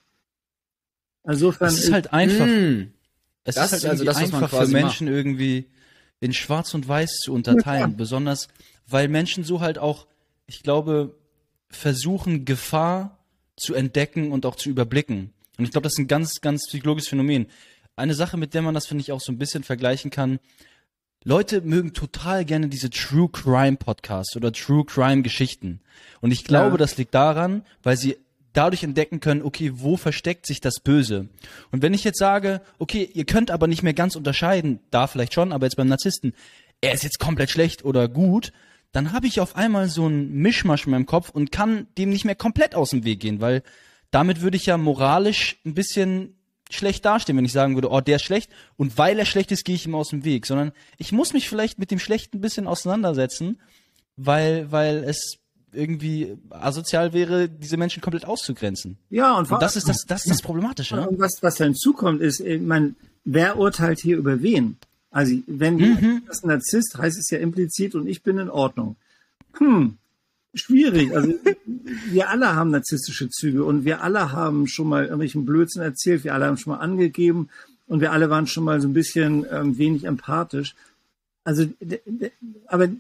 Insofern. Es ist halt einfach. Mh, es das ist halt also das, einfach für Menschen macht. irgendwie in Schwarz und Weiß zu unterteilen. Ja, besonders, weil Menschen so halt auch, ich glaube, versuchen, Gefahr zu entdecken und auch zu überblicken. Und ich glaube, das ist ein ganz, ganz psychologisches Phänomen. Eine Sache, mit der man das, finde ich, auch so ein bisschen vergleichen kann. Leute mögen total gerne diese True Crime Podcasts oder True Crime Geschichten. Und ich glaube, ja. das liegt daran, weil sie dadurch entdecken können, okay, wo versteckt sich das Böse? Und wenn ich jetzt sage, okay, ihr könnt aber nicht mehr ganz unterscheiden, da vielleicht schon, aber jetzt beim Narzissten, er ist jetzt komplett schlecht oder gut, dann habe ich auf einmal so ein Mischmasch in meinem Kopf und kann dem nicht mehr komplett aus dem Weg gehen, weil damit würde ich ja moralisch ein bisschen schlecht dastehen, wenn ich sagen würde, oh, der ist schlecht und weil er schlecht ist, gehe ich ihm aus dem Weg, sondern ich muss mich vielleicht mit dem Schlechten ein bisschen auseinandersetzen, weil, weil es irgendwie asozial wäre, diese Menschen komplett auszugrenzen. Ja, und, und das ist das, das ist das Problematische. Und was, was da hinzukommt, ist, ich meine, wer urteilt hier über wen? Also wenn mhm. du bist ein Narzisst, heißt es ja implizit und ich bin in Ordnung. Hm, schwierig. Also wir alle haben narzisstische Züge und wir alle haben schon mal irgendwelchen Blödsinn erzählt, wir alle haben schon mal angegeben und wir alle waren schon mal so ein bisschen ähm, wenig empathisch. Also, aber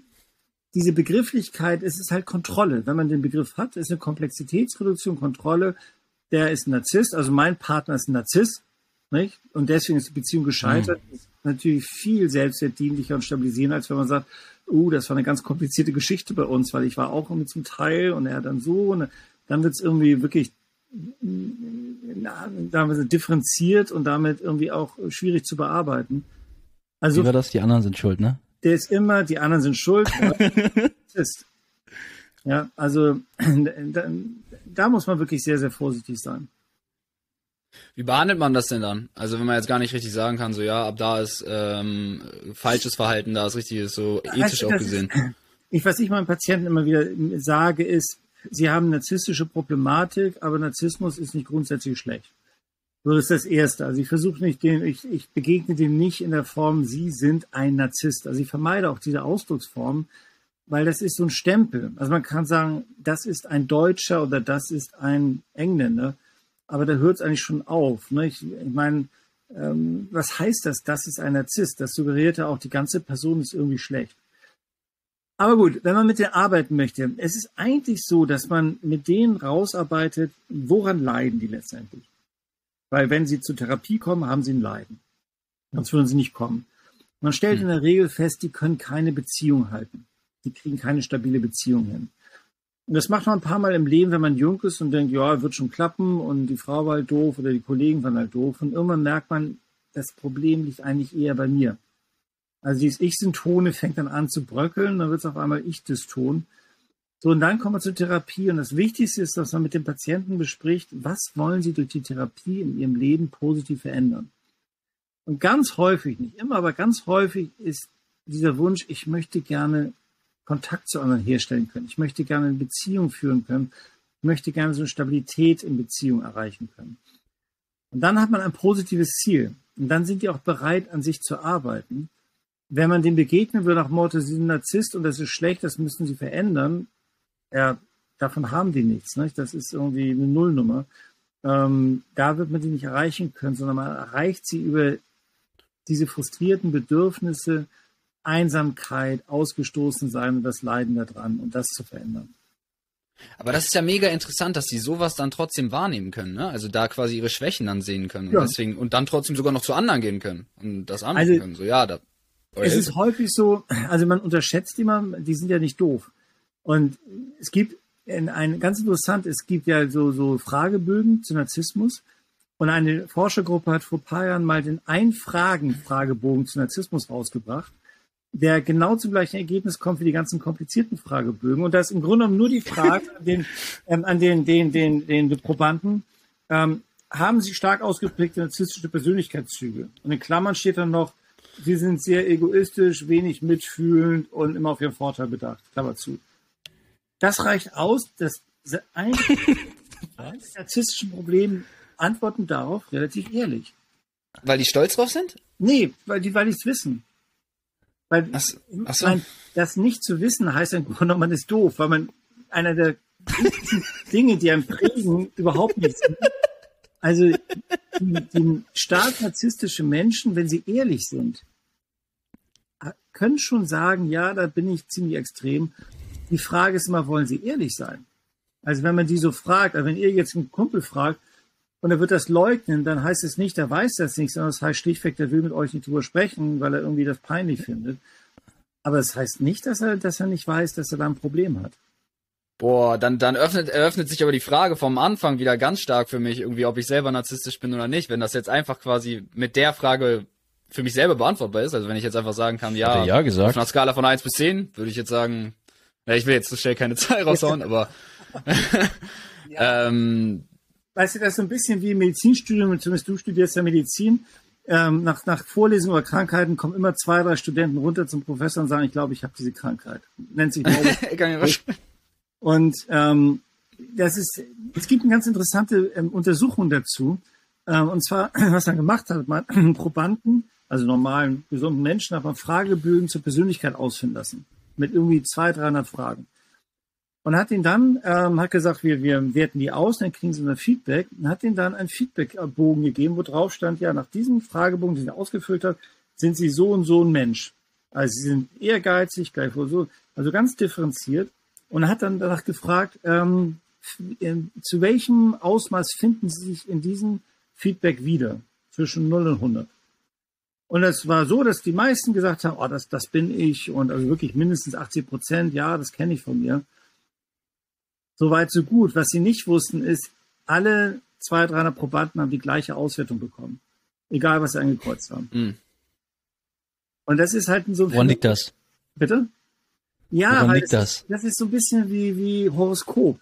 diese Begrifflichkeit, es ist halt Kontrolle. Wenn man den Begriff hat, ist eine Komplexitätsreduktion, Kontrolle. Der ist ein Narzisst, also mein Partner ist ein Narzisst, nicht? Und deswegen ist die Beziehung gescheitert. Mhm. Natürlich viel selbstwertdienlicher und stabilisierender, als wenn man sagt, uh, das war eine ganz komplizierte Geschichte bei uns, weil ich war auch irgendwie zum Teil und er dann so und dann wird es irgendwie wirklich damit differenziert und damit irgendwie auch schwierig zu bearbeiten. Also, Wie war das? Die anderen sind schuld, ne? Der ist immer, die anderen sind schuld. ist. Ja, also da, da muss man wirklich sehr, sehr vorsichtig sein. Wie behandelt man das denn dann? Also wenn man jetzt gar nicht richtig sagen kann, so ja, ab da ist ähm, falsches Verhalten, da ist richtiges, so ethisch also, auch gesehen. Ist, ich, was ich meinen Patienten immer wieder sage, ist, sie haben narzisstische Problematik, aber Narzissmus ist nicht grundsätzlich schlecht. So das ist das Erste. Also ich versuche nicht den, ich, ich begegne dem nicht in der Form, Sie sind ein Narzisst. Also ich vermeide auch diese Ausdrucksform, weil das ist so ein Stempel. Also man kann sagen, das ist ein Deutscher oder das ist ein Engländer aber da hört es eigentlich schon auf. Ne? Ich, ich meine, ähm, was heißt das? Das ist ein Narzisst. Das suggeriert ja auch, die ganze Person ist irgendwie schlecht. Aber gut, wenn man mit denen arbeiten möchte, es ist eigentlich so, dass man mit denen rausarbeitet, woran leiden die letztendlich. Weil wenn sie zur Therapie kommen, haben sie ein Leiden. Sonst würden sie nicht kommen. Man stellt hm. in der Regel fest, die können keine Beziehung halten. Die kriegen keine stabile Beziehung hin. Und das macht man ein paar Mal im Leben, wenn man jung ist und denkt, ja, wird schon klappen und die Frau war halt doof oder die Kollegen waren halt doof. Und irgendwann merkt man, das Problem liegt eigentlich eher bei mir. Also dieses Ich-Syntone fängt dann an zu bröckeln, dann wird es auf einmal Ich-Dyston. So, und dann kommen wir zur Therapie. Und das Wichtigste ist, dass man mit dem Patienten bespricht, was wollen sie durch die Therapie in ihrem Leben positiv verändern. Und ganz häufig, nicht immer, aber ganz häufig ist dieser Wunsch, ich möchte gerne Kontakt zu anderen herstellen können. Ich möchte gerne eine Beziehung führen können. Ich möchte gerne so eine Stabilität in Beziehung erreichen können. Und dann hat man ein positives Ziel. Und dann sind die auch bereit, an sich zu arbeiten. Wenn man dem begegnen würde nach Motto, sie sind Narzisst und das ist schlecht, das müssen sie verändern, ja, davon haben die nichts. Nicht? Das ist irgendwie eine Nullnummer. Ähm, da wird man die nicht erreichen können, sondern man erreicht sie über diese frustrierten Bedürfnisse, Einsamkeit, ausgestoßen sein und das Leiden daran und das zu verändern. Aber das ist ja mega interessant, dass sie sowas dann trotzdem wahrnehmen können, ne? Also da quasi ihre Schwächen dann sehen können ja. und deswegen und dann trotzdem sogar noch zu anderen gehen können und das annehmen also, können. So ja, da. Es ist häufig so, also man unterschätzt immer, die sind ja nicht doof. Und es gibt ein ganz interessant, es gibt ja so so Fragebögen zu Narzissmus und eine Forschergruppe hat vor ein paar Jahren mal den Ein-Fragen-Fragebogen zu Narzissmus rausgebracht der genau zum gleichen Ergebnis kommt wie die ganzen komplizierten Fragebögen. Und da ist im Grunde genommen nur die Frage an den, ähm, an den, den, den, den Probanden, ähm, haben sie stark ausgeprägte narzisstische Persönlichkeitszüge? Und in Klammern steht dann noch, sie sind sehr egoistisch, wenig mitfühlend und immer auf ihren Vorteil bedacht. Klammer zu. Das reicht aus, dass ein narzisstische Problem antworten darauf relativ ehrlich. Weil die stolz drauf sind? Nee, weil die, weil die es wissen. Weil ach, ach so. mein, das nicht zu wissen heißt im Grunde genommen, man ist doof, weil man einer der Dinge, die einem prägen, überhaupt nicht sind. Also die, die stark narzisstische Menschen, wenn sie ehrlich sind, können schon sagen, ja, da bin ich ziemlich extrem. Die Frage ist immer, wollen sie ehrlich sein? Also wenn man die so fragt, also wenn ihr jetzt einen Kumpel fragt, und er wird das leugnen, dann heißt es nicht, er weiß das nicht, sondern es das heißt schlichtweg, er will mit euch nicht drüber sprechen, weil er irgendwie das peinlich findet. Aber es das heißt nicht, dass er, dass er nicht weiß, dass er da ein Problem hat. Boah, dann, dann öffnet, eröffnet sich aber die Frage vom Anfang wieder ganz stark für mich, irgendwie, ob ich selber narzisstisch bin oder nicht. Wenn das jetzt einfach quasi mit der Frage für mich selber beantwortbar ist, also wenn ich jetzt einfach sagen kann, ja, ja gesagt. auf einer Skala von 1 bis 10, würde ich jetzt sagen, ja, ich will jetzt so schnell keine Zahl raushauen, aber ähm, weißt du, das ist so ein bisschen wie im Medizinstudium, zumindest du studierst ja Medizin. Ähm, nach, nach Vorlesungen oder Krankheiten kommen immer zwei, drei Studenten runter zum Professor und sagen, ich glaube, ich habe diese Krankheit. Nennt sich Und ähm, das ist, es gibt eine ganz interessante ähm, Untersuchung dazu. Ähm, und zwar, was er gemacht hat, man Probanden also normalen, gesunden Menschen, hat man Fragebögen zur Persönlichkeit ausfinden lassen. Mit irgendwie 200, 300 Fragen. Und hat ihn dann, ähm, hat gesagt, wir, wir werten die aus, dann kriegen sie ein Feedback und hat ihnen dann einen Feedbackbogen gegeben, wo drauf stand, ja, nach diesem Fragebogen, den er ausgefüllt hat, sind sie so und so ein Mensch. Also sie sind ehrgeizig, gleich so, also ganz differenziert. Und hat dann danach gefragt, ähm, zu welchem Ausmaß finden Sie sich in diesem Feedback wieder? Zwischen 0 und 100. Und es war so, dass die meisten gesagt haben, oh, das, das bin ich und also wirklich mindestens 80 Prozent, ja, das kenne ich von mir. Soweit so gut. Was sie nicht wussten, ist, alle 200, 300 Probanden haben die gleiche Auswertung bekommen. Egal, was sie angekreuzt haben. Mhm. Und das ist halt so. Woran liegt das? Bitte? Ja, Woran liegt das? das ist so ein bisschen wie, wie Horoskop.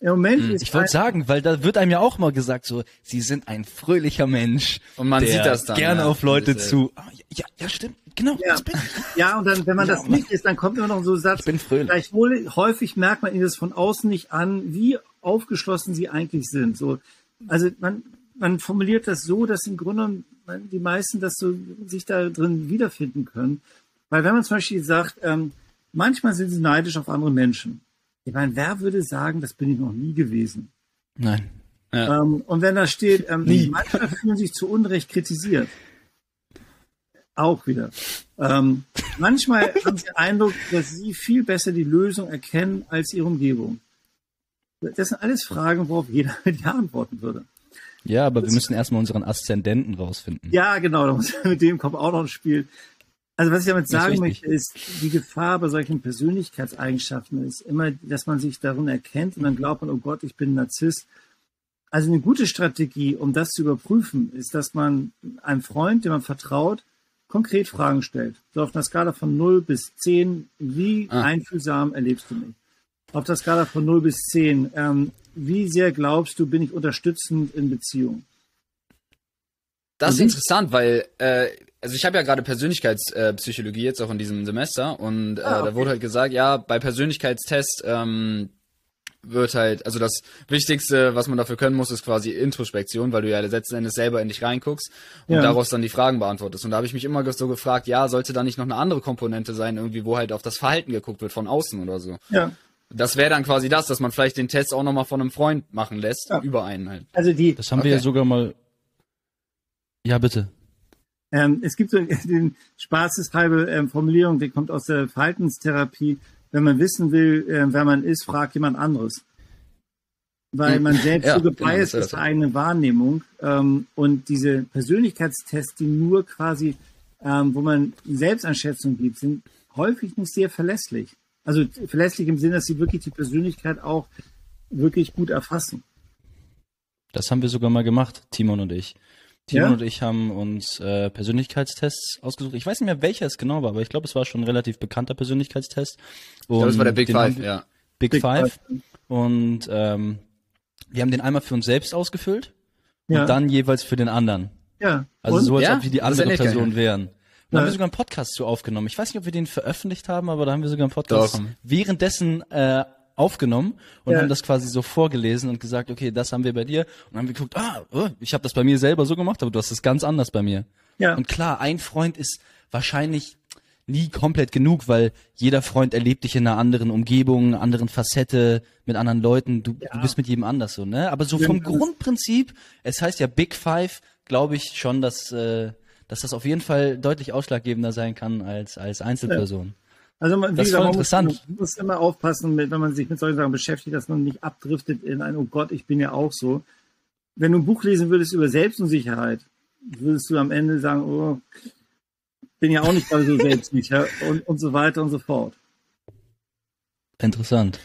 Im Moment hm, ist ich wollte sagen, weil da wird einem ja auch mal gesagt, so, sie sind ein fröhlicher Mensch. Und man sieht das dann. Gerne ja, auf Leute zu. Ah, ja, ja, stimmt. Genau, ja. das bin ich. Ja, und dann, wenn man ja, das nicht ist, dann kommt immer noch so ein Satz. Ich bin fröhlich. Gleichwohl, häufig merkt man ihnen das von außen nicht an, wie aufgeschlossen sie eigentlich sind. So, also man, man formuliert das so, dass im Grunde die meisten das so sich da drin wiederfinden können. Weil wenn man zum Beispiel sagt, ähm, manchmal sind sie neidisch auf andere Menschen. Ich meine, wer würde sagen, das bin ich noch nie gewesen? Nein. Ja. Ähm, und wenn da steht, ähm, manchmal fühlen sich zu Unrecht kritisiert. Auch wieder. Ähm, manchmal haben sie den Eindruck, dass sie viel besser die Lösung erkennen als ihre Umgebung. Das sind alles Fragen, worauf jeder mit Ja antworten würde. Ja, aber das wir müssen erstmal unseren Aszendenten rausfinden. Ja, genau, mit dem kommt auch noch ein Spiel. Also was ich damit sagen möchte, ist, die Gefahr bei solchen Persönlichkeitseigenschaften ist immer, dass man sich darin erkennt und dann glaubt man, oh Gott, ich bin ein Narzisst. Also eine gute Strategie, um das zu überprüfen, ist, dass man einem Freund, dem man vertraut, konkret Fragen stellt. So auf einer Skala von 0 bis 10, wie ah. einfühlsam erlebst du mich? Auf der Skala von 0 bis 10, ähm, wie sehr glaubst du, bin ich unterstützend in Beziehung? Das ist interessant, weil äh, also ich habe ja gerade Persönlichkeitspsychologie jetzt auch in diesem Semester und äh, ah, okay. da wurde halt gesagt, ja, bei Persönlichkeitstest ähm, wird halt, also das Wichtigste, was man dafür können muss, ist quasi Introspektion, weil du ja letzten Endes selber in dich reinguckst und ja. daraus dann die Fragen beantwortest. Und da habe ich mich immer so gefragt, ja, sollte da nicht noch eine andere Komponente sein, irgendwie, wo halt auf das Verhalten geguckt wird von außen oder so. Ja. Das wäre dann quasi das, dass man vielleicht den Test auch nochmal von einem Freund machen lässt, ja. über einen halt. Also die. Das haben okay. wir ja sogar mal ja, bitte. Ähm, es gibt so den spaßeshalbe ähm, Formulierung, die kommt aus der Verhaltenstherapie. Wenn man wissen will, äh, wer man ist, fragt jemand anderes. Weil man selbst ja, so gebiased genau, ist, eigene Wahrnehmung. Ähm, und diese Persönlichkeitstests, die nur quasi, ähm, wo man Selbstanschätzung gibt, sind häufig nicht sehr verlässlich. Also verlässlich im Sinne, dass sie wirklich die Persönlichkeit auch wirklich gut erfassen. Das haben wir sogar mal gemacht, Timon und ich. Timon ja? und ich haben uns äh, Persönlichkeitstests ausgesucht. Ich weiß nicht mehr, welcher es genau war, aber ich glaube, es war schon ein relativ bekannter Persönlichkeitstest. Und ich glaube, es war der Big Five, ja. Big, Big Five. Five. Und ähm, wir haben den einmal für uns selbst ausgefüllt ja. und dann jeweils für den anderen. Ja. Also und? so, als ja? ob wir die andere Person geil. wären. Da haben wir sogar einen Podcast zu aufgenommen. Ich weiß nicht, ob wir den veröffentlicht haben, aber da haben wir sogar einen Podcast Doch. währenddessen äh, aufgenommen und ja. haben das quasi so vorgelesen und gesagt, okay, das haben wir bei dir. Und dann haben wir geguckt, ah, oh, ich habe das bei mir selber so gemacht, aber du hast es ganz anders bei mir. Ja. Und klar, ein Freund ist wahrscheinlich nie komplett genug, weil jeder Freund erlebt dich in einer anderen Umgebung, einer anderen Facette, mit anderen Leuten. Du, ja. du bist mit jedem anders so, ne? Aber so vom ja, Grundprinzip, es heißt ja Big Five, glaube ich schon, dass, äh, dass das auf jeden Fall deutlich ausschlaggebender sein kann als, als Einzelperson. Also man, das gesagt, man muss, man muss, immer aufpassen, wenn man sich mit solchen Sachen beschäftigt, dass man nicht abdriftet in ein, oh Gott, ich bin ja auch so. Wenn du ein Buch lesen würdest über Selbstunsicherheit, würdest du am Ende sagen, oh, bin ja auch nicht gerade so selbstsicher und, und so weiter und so fort. Interessant.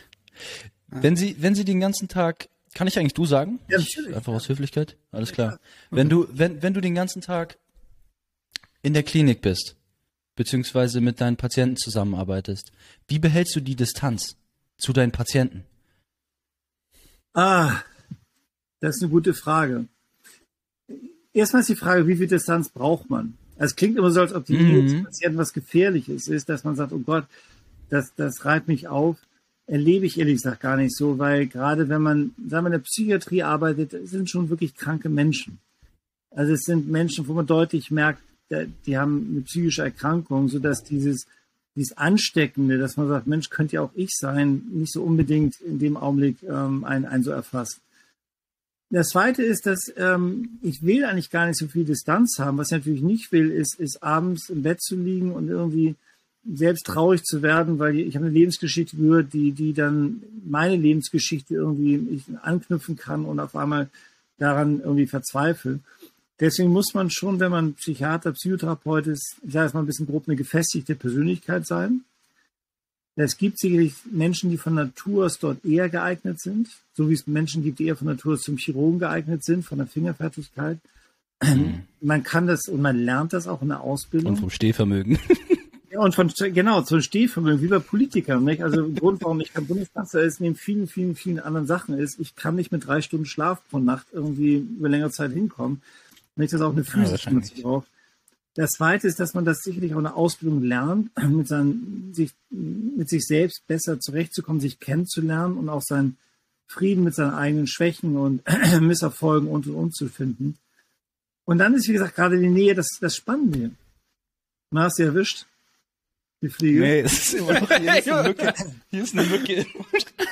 Wenn Sie, wenn Sie den ganzen Tag, kann ich eigentlich du sagen? Ja, natürlich. Einfach aus Höflichkeit? Alles klar. Wenn du, wenn, wenn du den ganzen Tag in der Klinik bist beziehungsweise mit deinen Patienten zusammenarbeitest. Wie behältst du die Distanz zu deinen Patienten? Ah, das ist eine gute Frage. Erstmal ist die Frage, wie viel Distanz braucht man? Also es klingt immer so, als ob die mhm. Patienten was Gefährliches ist, dass man sagt, oh Gott, das, das reibt mich auf. Erlebe ich ehrlich gesagt gar nicht so, weil gerade wenn man, sagen wir, in der Psychiatrie arbeitet, sind schon wirklich kranke Menschen. Also es sind Menschen, wo man deutlich merkt, die haben eine psychische Erkrankung, sodass dieses, dieses Ansteckende, dass man sagt, Mensch, könnte ja auch ich sein, nicht so unbedingt in dem Augenblick ähm, einen, einen so erfasst. Das zweite ist, dass ähm, ich will eigentlich gar nicht so viel Distanz haben. Was ich natürlich nicht will, ist, ist abends im Bett zu liegen und irgendwie selbst traurig zu werden, weil ich habe eine Lebensgeschichte gehört, die, die dann meine Lebensgeschichte irgendwie ich anknüpfen kann und auf einmal daran irgendwie verzweifle. Deswegen muss man schon, wenn man Psychiater, Psychotherapeut ist, ich sage jetzt mal ein bisschen grob, eine gefestigte Persönlichkeit sein. Es gibt sicherlich Menschen, die von Natur aus dort eher geeignet sind, so wie es Menschen gibt, die eher von Natur aus zum Chirurgen geeignet sind, von der Fingerfertigkeit. Mhm. Man kann das und man lernt das auch in der Ausbildung. Und vom Stehvermögen. Ja, und von, genau, zum Stehvermögen, wie bei Politikern, nicht? Also, der Grund, warum ich kein Bundeskanzler ist, neben vielen, vielen, vielen anderen Sachen ist, ich kann nicht mit drei Stunden Schlaf pro Nacht irgendwie über längere Zeit hinkommen. Wenn ich das auch eine physische ja, brauche. Das zweite ist, dass man das sicherlich auch in der Ausbildung lernt, mit, seinen, sich, mit sich selbst besser zurechtzukommen, sich kennenzulernen und auch seinen Frieden mit seinen eigenen Schwächen und Misserfolgen und und und zu finden. Und dann ist, wie gesagt, gerade die Nähe das, das Spannende. Man hast du erwischt. Die Fliege? Nee, es ist immer noch, hier ist eine Mücke. Hier ist eine Mücke.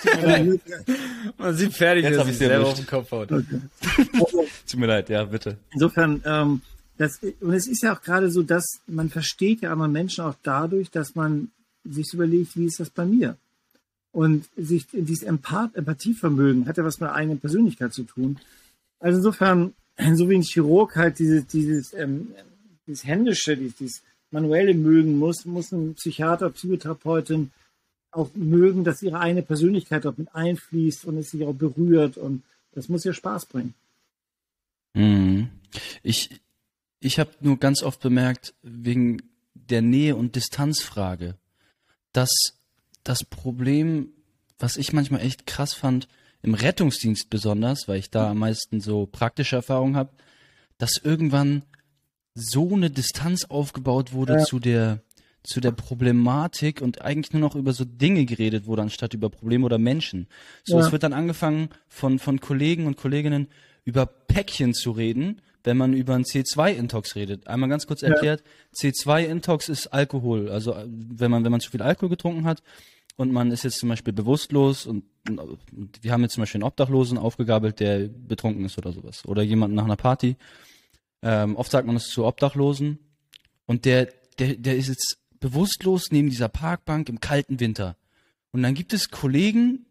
Man sieht fertig, Jetzt dass ich selber auf den Kopf haut. Okay. Tut mir leid, ja, bitte. Insofern, ähm, das, und es ist ja auch gerade so, dass man versteht ja anderen Menschen auch dadurch, dass man sich überlegt, wie ist das bei mir? Und sich dieses Empath Empathievermögen hat ja was mit der eigenen Persönlichkeit zu tun. Also insofern, so wie ein Chirurg halt dieses, dieses, ähm, dieses Händische, dieses, dieses Manuelle mögen muss, muss ein Psychiater, Psychotherapeutin auch mögen, dass ihre eigene Persönlichkeit dort mit einfließt und es sich auch berührt und das muss ihr Spaß bringen. Mhm. Ich, ich habe nur ganz oft bemerkt, wegen der Nähe- und Distanzfrage, dass das Problem, was ich manchmal echt krass fand, im Rettungsdienst besonders, weil ich da am meisten so praktische Erfahrung habe, dass irgendwann so eine Distanz aufgebaut wurde ja. zu der zu der Problematik und eigentlich nur noch über so Dinge geredet wurde, anstatt über Probleme oder Menschen. So, ja. es wird dann angefangen von, von Kollegen und Kolleginnen über Päckchen zu reden, wenn man über einen C2-Intox redet. Einmal ganz kurz erklärt, ja. C2-Intox ist Alkohol. Also wenn man, wenn man zu viel Alkohol getrunken hat und man ist jetzt zum Beispiel bewusstlos und, und wir haben jetzt zum Beispiel einen Obdachlosen aufgegabelt, der betrunken ist oder sowas. Oder jemanden nach einer Party ähm, oft sagt man es zu Obdachlosen. Und der, der, der ist jetzt bewusstlos neben dieser Parkbank im kalten Winter. Und dann gibt es Kollegen,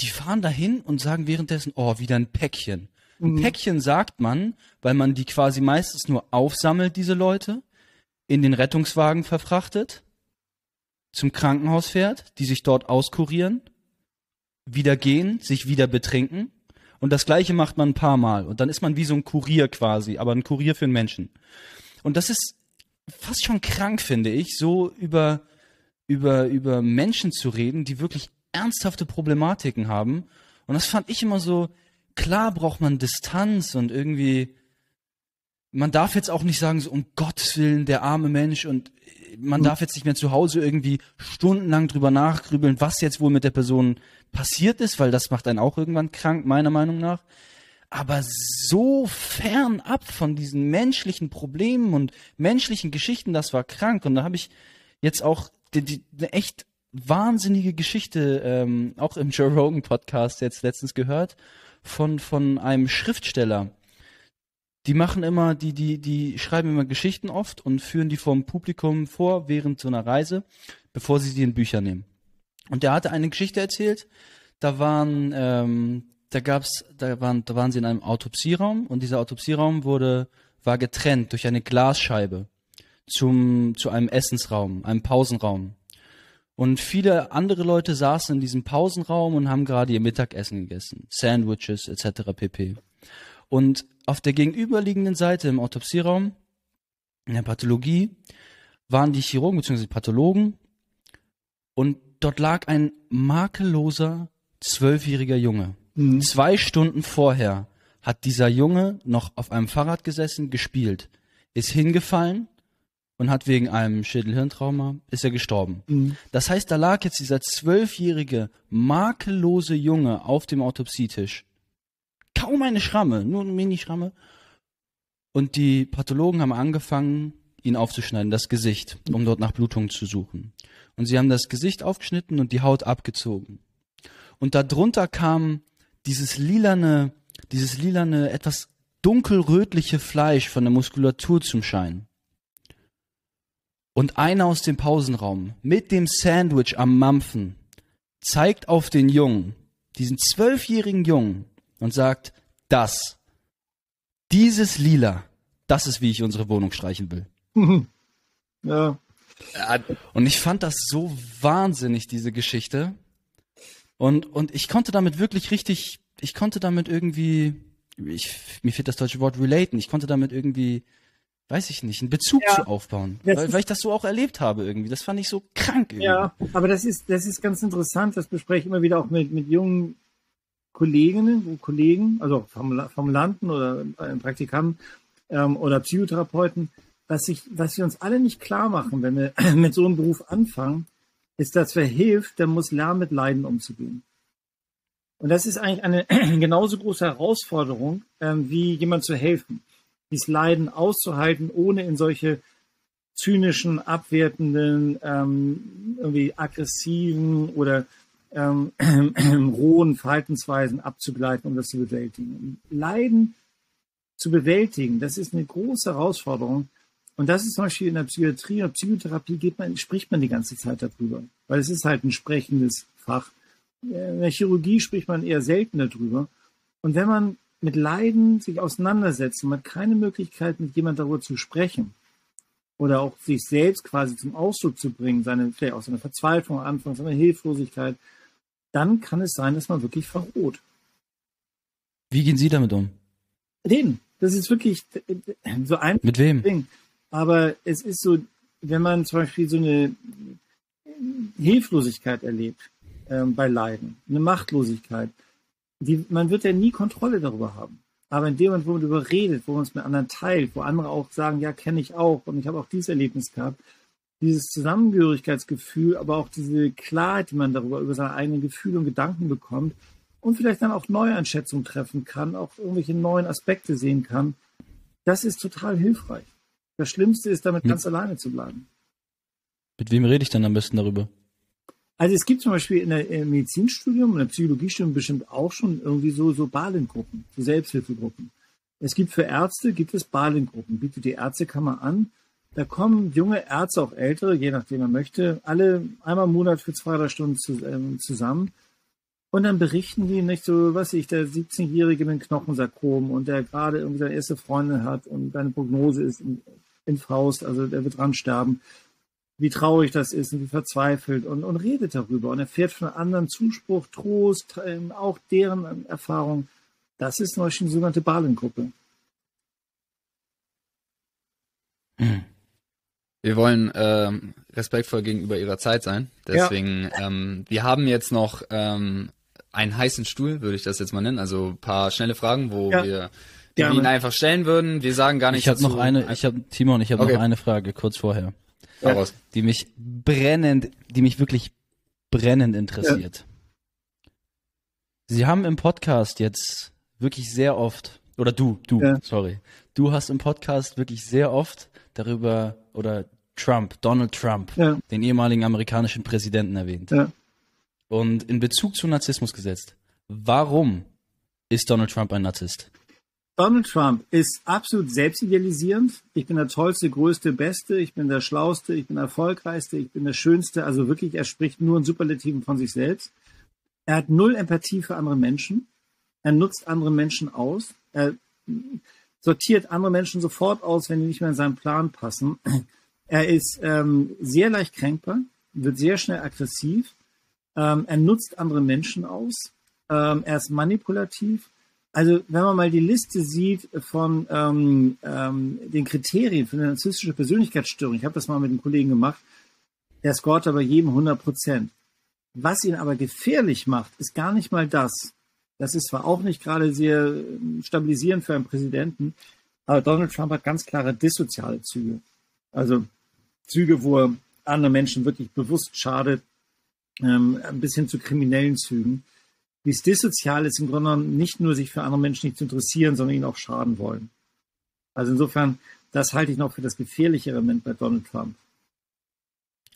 die fahren dahin und sagen währenddessen, oh, wieder ein Päckchen. Ein mhm. Päckchen sagt man, weil man die quasi meistens nur aufsammelt, diese Leute, in den Rettungswagen verfrachtet, zum Krankenhaus fährt, die sich dort auskurieren, wieder gehen, sich wieder betrinken und das gleiche macht man ein paar Mal. Und dann ist man wie so ein Kurier quasi, aber ein Kurier für einen Menschen. Und das ist fast schon krank, finde ich, so über, über, über Menschen zu reden, die wirklich ernsthafte Problematiken haben. Und das fand ich immer so, klar braucht man Distanz und irgendwie, man darf jetzt auch nicht sagen, so um Gottes Willen, der arme Mensch und man darf jetzt nicht mehr zu Hause irgendwie stundenlang drüber nachgrübeln, was jetzt wohl mit der Person passiert ist, weil das macht einen auch irgendwann krank, meiner Meinung nach. Aber so fernab von diesen menschlichen Problemen und menschlichen Geschichten, das war krank. Und da habe ich jetzt auch die, die, eine echt wahnsinnige Geschichte ähm, auch im Joe Rogan Podcast jetzt letztens gehört von von einem Schriftsteller. Die machen immer, die die die schreiben immer Geschichten oft und führen die vom Publikum vor während so einer Reise, bevor sie sie in Bücher nehmen. Und der hatte eine Geschichte erzählt. Da waren, ähm, da gab's, da waren, da waren sie in einem Autopsieraum und dieser Autopsieraum wurde, war getrennt durch eine Glasscheibe zum, zu einem Essensraum, einem Pausenraum. Und viele andere Leute saßen in diesem Pausenraum und haben gerade ihr Mittagessen gegessen. Sandwiches etc. pp. Und auf der gegenüberliegenden Seite im Autopsieraum, in der Pathologie, waren die Chirurgen bzw. Pathologen und dort lag ein makelloser zwölfjähriger Junge. Mhm. Zwei Stunden vorher hat dieser Junge noch auf einem Fahrrad gesessen, gespielt, ist hingefallen und hat wegen einem Schädelhirntrauma ist er gestorben. Mhm. Das heißt, da lag jetzt dieser zwölfjährige makellose Junge auf dem Autopsietisch. Kaum eine Schramme, nur eine Mini-Schramme. Und die Pathologen haben angefangen, ihn aufzuschneiden, das Gesicht, um dort nach Blutungen zu suchen. Und sie haben das Gesicht aufgeschnitten und die Haut abgezogen. Und darunter kam dieses lilane, dieses lilane, etwas dunkelrötliche Fleisch von der Muskulatur zum Schein. Und einer aus dem Pausenraum mit dem Sandwich am Mampfen zeigt auf den Jungen, diesen zwölfjährigen Jungen, und sagt, das, dieses Lila, das ist, wie ich unsere Wohnung streichen will. ja. Und ich fand das so wahnsinnig, diese Geschichte. Und, und ich konnte damit wirklich richtig, ich konnte damit irgendwie, ich, mir fehlt das deutsche Wort relaten, ich konnte damit irgendwie, weiß ich nicht, einen Bezug ja, zu aufbauen. Weil, weil ich das so auch erlebt habe irgendwie. Das fand ich so krank irgendwie. Ja, aber das ist, das ist ganz interessant. Das bespreche ich immer wieder auch mit, mit jungen Kolleginnen und Kollegen, also Formulanten oder äh, Praktikanten ähm, oder Psychotherapeuten, was, ich, was wir uns alle nicht klar machen, wenn wir mit so einem Beruf anfangen, ist, dass wer hilft, der muss lernen, mit Leiden umzugehen. Und das ist eigentlich eine genauso große Herausforderung, ähm, wie jemand zu helfen. Dieses Leiden auszuhalten, ohne in solche zynischen, abwertenden, ähm, irgendwie aggressiven oder ähm, rohen Verhaltensweisen abzugleiten, um das zu bewältigen. Leiden zu bewältigen, das ist eine große Herausforderung. Und das ist zum Beispiel in der Psychiatrie oder Psychotherapie man, spricht man die ganze Zeit darüber, weil es ist halt ein sprechendes Fach. In der Chirurgie spricht man eher selten darüber. Und wenn man mit Leiden sich auseinandersetzt und man hat keine Möglichkeit, mit jemand darüber zu sprechen oder auch sich selbst quasi zum Ausdruck zu bringen, seine, vielleicht auch seine Verzweiflung am Anfang, seine Hilflosigkeit, dann kann es sein, dass man wirklich verroht. Wie gehen Sie damit um? Reden. Das ist wirklich so ein Mit wem? Ding. Aber es ist so, wenn man zum Beispiel so eine Hilflosigkeit erlebt ähm, bei Leiden, eine Machtlosigkeit, die, man wird ja nie Kontrolle darüber haben. Aber in dem Moment, wo man darüber redet, wo man es mit anderen teilt, wo andere auch sagen, ja, kenne ich auch und ich habe auch dieses Erlebnis gehabt, dieses Zusammengehörigkeitsgefühl, aber auch diese Klarheit, die man darüber, über seine eigenen Gefühle und Gedanken bekommt und vielleicht dann auch Neueinschätzungen treffen kann, auch irgendwelche neuen Aspekte sehen kann, das ist total hilfreich. Das Schlimmste ist, damit mit, ganz alleine zu bleiben. Mit wem rede ich dann am besten darüber? Also es gibt zum Beispiel in der im Medizinstudium, in der Psychologiestudium bestimmt auch schon irgendwie so, so Balengruppen, so Selbsthilfegruppen. Es gibt für Ärzte, gibt es Balengruppen, bietet die Ärztekammer an. Da kommen junge Ärzte, auch ältere, je nachdem man möchte, alle einmal im Monat für zwei, drei Stunden zu, äh, zusammen. Und dann berichten die nicht so, was ich, der 17-Jährige mit Knochensarkom und der gerade irgendwie seine erste Freundin hat und seine Prognose ist in, Faust, also der wird dran sterben, wie traurig das ist und wie verzweifelt und, und redet darüber und erfährt von anderen Zuspruch, Trost, ähm, auch deren Erfahrung. Das ist zum Beispiel die sogenannte Balengruppe. Hm. Wir wollen ähm, respektvoll gegenüber ihrer Zeit sein. Deswegen, ja. ähm, wir haben jetzt noch ähm, einen heißen Stuhl, würde ich das jetzt mal nennen. Also ein paar schnelle Fragen, wo ja. wir die ihn einfach stellen würden. Wir sagen gar nicht. Ich habe noch eine. Ich habe Timon. Ich habe okay. noch eine Frage kurz vorher, ja. die mich brennend, die mich wirklich brennend interessiert. Ja. Sie haben im Podcast jetzt wirklich sehr oft oder du, du, sorry, du hast im Podcast wirklich sehr oft darüber oder Trump, Donald Trump, den ehemaligen amerikanischen Präsidenten erwähnt. Ja und in Bezug zu Narzissmus gesetzt. Warum ist Donald Trump ein Narzisst? Donald Trump ist absolut selbstidealisierend. Ich bin der tollste, größte, beste, ich bin der schlauste, ich bin der erfolgreichste, ich bin der schönste. Also wirklich, er spricht nur in Superlativen von sich selbst. Er hat null Empathie für andere Menschen. Er nutzt andere Menschen aus. Er sortiert andere Menschen sofort aus, wenn die nicht mehr in seinen Plan passen. Er ist ähm, sehr leicht kränkbar, wird sehr schnell aggressiv ähm, er nutzt andere Menschen aus. Ähm, er ist manipulativ. Also wenn man mal die Liste sieht von ähm, ähm, den Kriterien für eine narzisstische Persönlichkeitsstörung, ich habe das mal mit einem Kollegen gemacht, der scoret aber jedem 100 Prozent. Was ihn aber gefährlich macht, ist gar nicht mal das. Das ist zwar auch nicht gerade sehr ähm, stabilisierend für einen Präsidenten, aber Donald Trump hat ganz klare dissoziale Züge. Also Züge, wo er anderen Menschen wirklich bewusst schadet, ähm, bis hin zu kriminellen Zügen. Dies Dissozial ist im Grunde genommen nicht nur sich für andere Menschen nicht zu interessieren, sondern ihnen auch schaden wollen. Also insofern, das halte ich noch für das gefährlichere Element bei Donald Trump.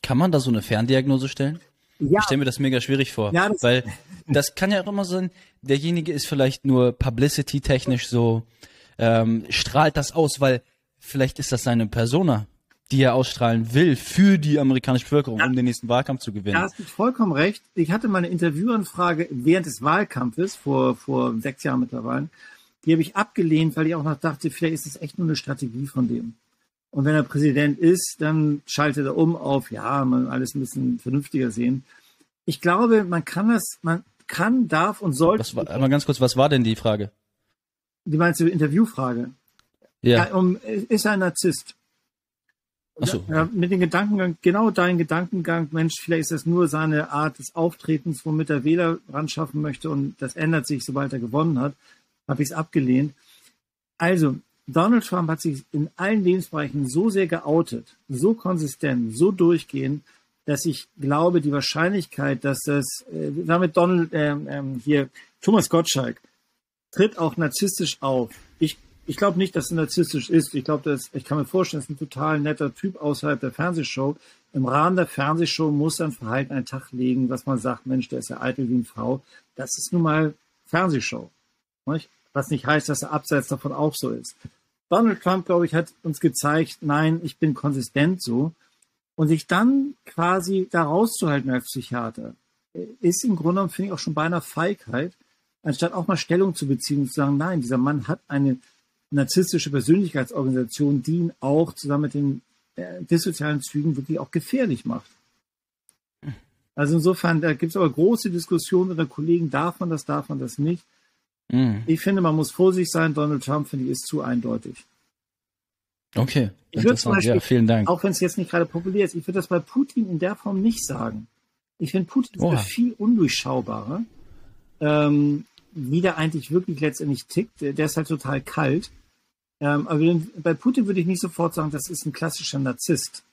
Kann man da so eine Ferndiagnose stellen? Ja. Ich stelle mir das mega schwierig vor, ja, das weil das kann ja auch immer sein, derjenige ist vielleicht nur publicity-technisch so, ähm, strahlt das aus, weil vielleicht ist das seine Persona, die er ausstrahlen will für die amerikanische Bevölkerung, ja. um den nächsten Wahlkampf zu gewinnen. Da hast du vollkommen recht. Ich hatte mal eine Interviewanfrage während des Wahlkampfes vor, vor sechs Jahren mittlerweile. Die habe ich abgelehnt, weil ich auch noch dachte, vielleicht ist es echt nur eine Strategie von dem. Und wenn er Präsident ist, dann schaltet er um auf, ja, man alles ein bisschen vernünftiger sehen. Ich glaube, man kann das, man kann, darf und sollte. Was war, einmal ganz kurz, was war denn die Frage? Die meinst du Interviewfrage? Ja. ja um, ist er ein Narzisst? Ach so. Ja, mit dem Gedankengang, genau dein Gedankengang, Mensch, vielleicht ist das nur seine Art des Auftretens, womit er Wähler ran schaffen möchte und das ändert sich, sobald er gewonnen hat, habe ich es abgelehnt. Also, Donald Trump hat sich in allen Lebensbereichen so sehr geoutet, so konsistent, so durchgehend, dass ich glaube, die Wahrscheinlichkeit, dass das, äh, damit Donald, ähm, ähm, hier, Thomas Gottschalk, tritt auch narzisstisch auf. Ich, ich glaube nicht, dass er narzisstisch ist. Ich glaube, dass, ich kann mir vorstellen, er ist ein total netter Typ außerhalb der Fernsehshow. Im Rahmen der Fernsehshow muss er ein Verhalten einen Tag legen, was man sagt, Mensch, der ist ja eitel wie eine Frau. Das ist nun mal Fernsehshow. Nicht? Was nicht heißt, dass er abseits davon auch so ist. Donald Trump, glaube ich, hat uns gezeigt, nein, ich bin konsistent so. Und sich dann quasi da rauszuhalten als Psychiater, ist im Grunde genommen, finde ich, auch schon beinahe Feigheit, anstatt auch mal Stellung zu beziehen und zu sagen, nein, dieser Mann hat eine narzisstische Persönlichkeitsorganisation, die ihn auch zusammen mit den äh, dissozialen Zügen wirklich auch gefährlich macht. Also insofern, da gibt es aber große Diskussionen unter Kollegen, darf man das, darf man das nicht. Mhm. Ich finde, man muss vorsichtig sein. Donald Trump, finde ich, ist zu eindeutig. Okay, ich würde zum Beispiel, ja, vielen Dank. Auch wenn es jetzt nicht gerade populär ist, ich würde das bei Putin in der Form nicht sagen. Ich finde, Putin ist viel undurchschaubarer, ähm, wie der eigentlich wirklich letztendlich tickt. Der ist halt total kalt. Ähm, aber bei Putin würde ich nicht sofort sagen, das ist ein klassischer Narzisst.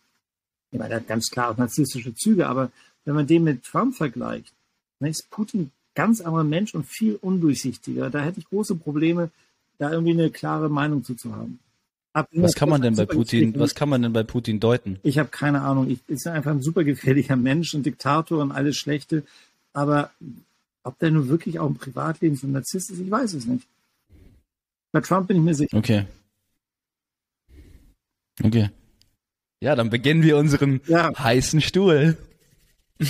Ich meine, der hat ganz klar auch narzisstische Züge, aber wenn man den mit Trump vergleicht, dann ist Putin ganz anderer Mensch und viel undurchsichtiger. Da hätte ich große Probleme, da irgendwie eine klare Meinung zu, zu haben. was kann man denn bei Putin, was kann man denn bei Putin deuten? Ich habe keine Ahnung. Ich ist einfach ein super gefährlicher Mensch, ein Diktator und alles Schlechte. Aber ob der nun wirklich auch im Privatleben so ein Narzisst ist, ich weiß es nicht. Bei Trump bin ich mir sicher. Okay. Okay. Ja, dann beginnen wir unseren ja. heißen Stuhl.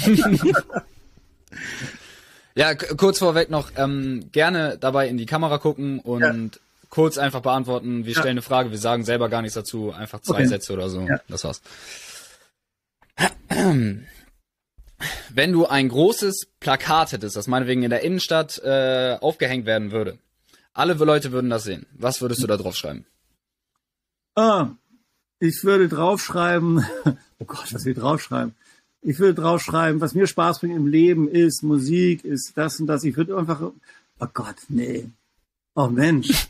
Ja, kurz vorweg noch, ähm, gerne dabei in die Kamera gucken und ja. kurz einfach beantworten. Wir ja. stellen eine Frage, wir sagen selber gar nichts dazu, einfach zwei okay. Sätze oder so. Ja. Das war's. Wenn du ein großes Plakat hättest, das meinetwegen in der Innenstadt äh, aufgehängt werden würde, alle Leute würden das sehen. Was würdest du da drauf schreiben? Ah, ich würde draufschreiben, oh Gott, was will ich draufschreiben? Ich würde draufschreiben, was mir Spaß bringt im Leben ist Musik, ist das und das. Ich würde einfach, oh Gott, nee. Oh Mensch.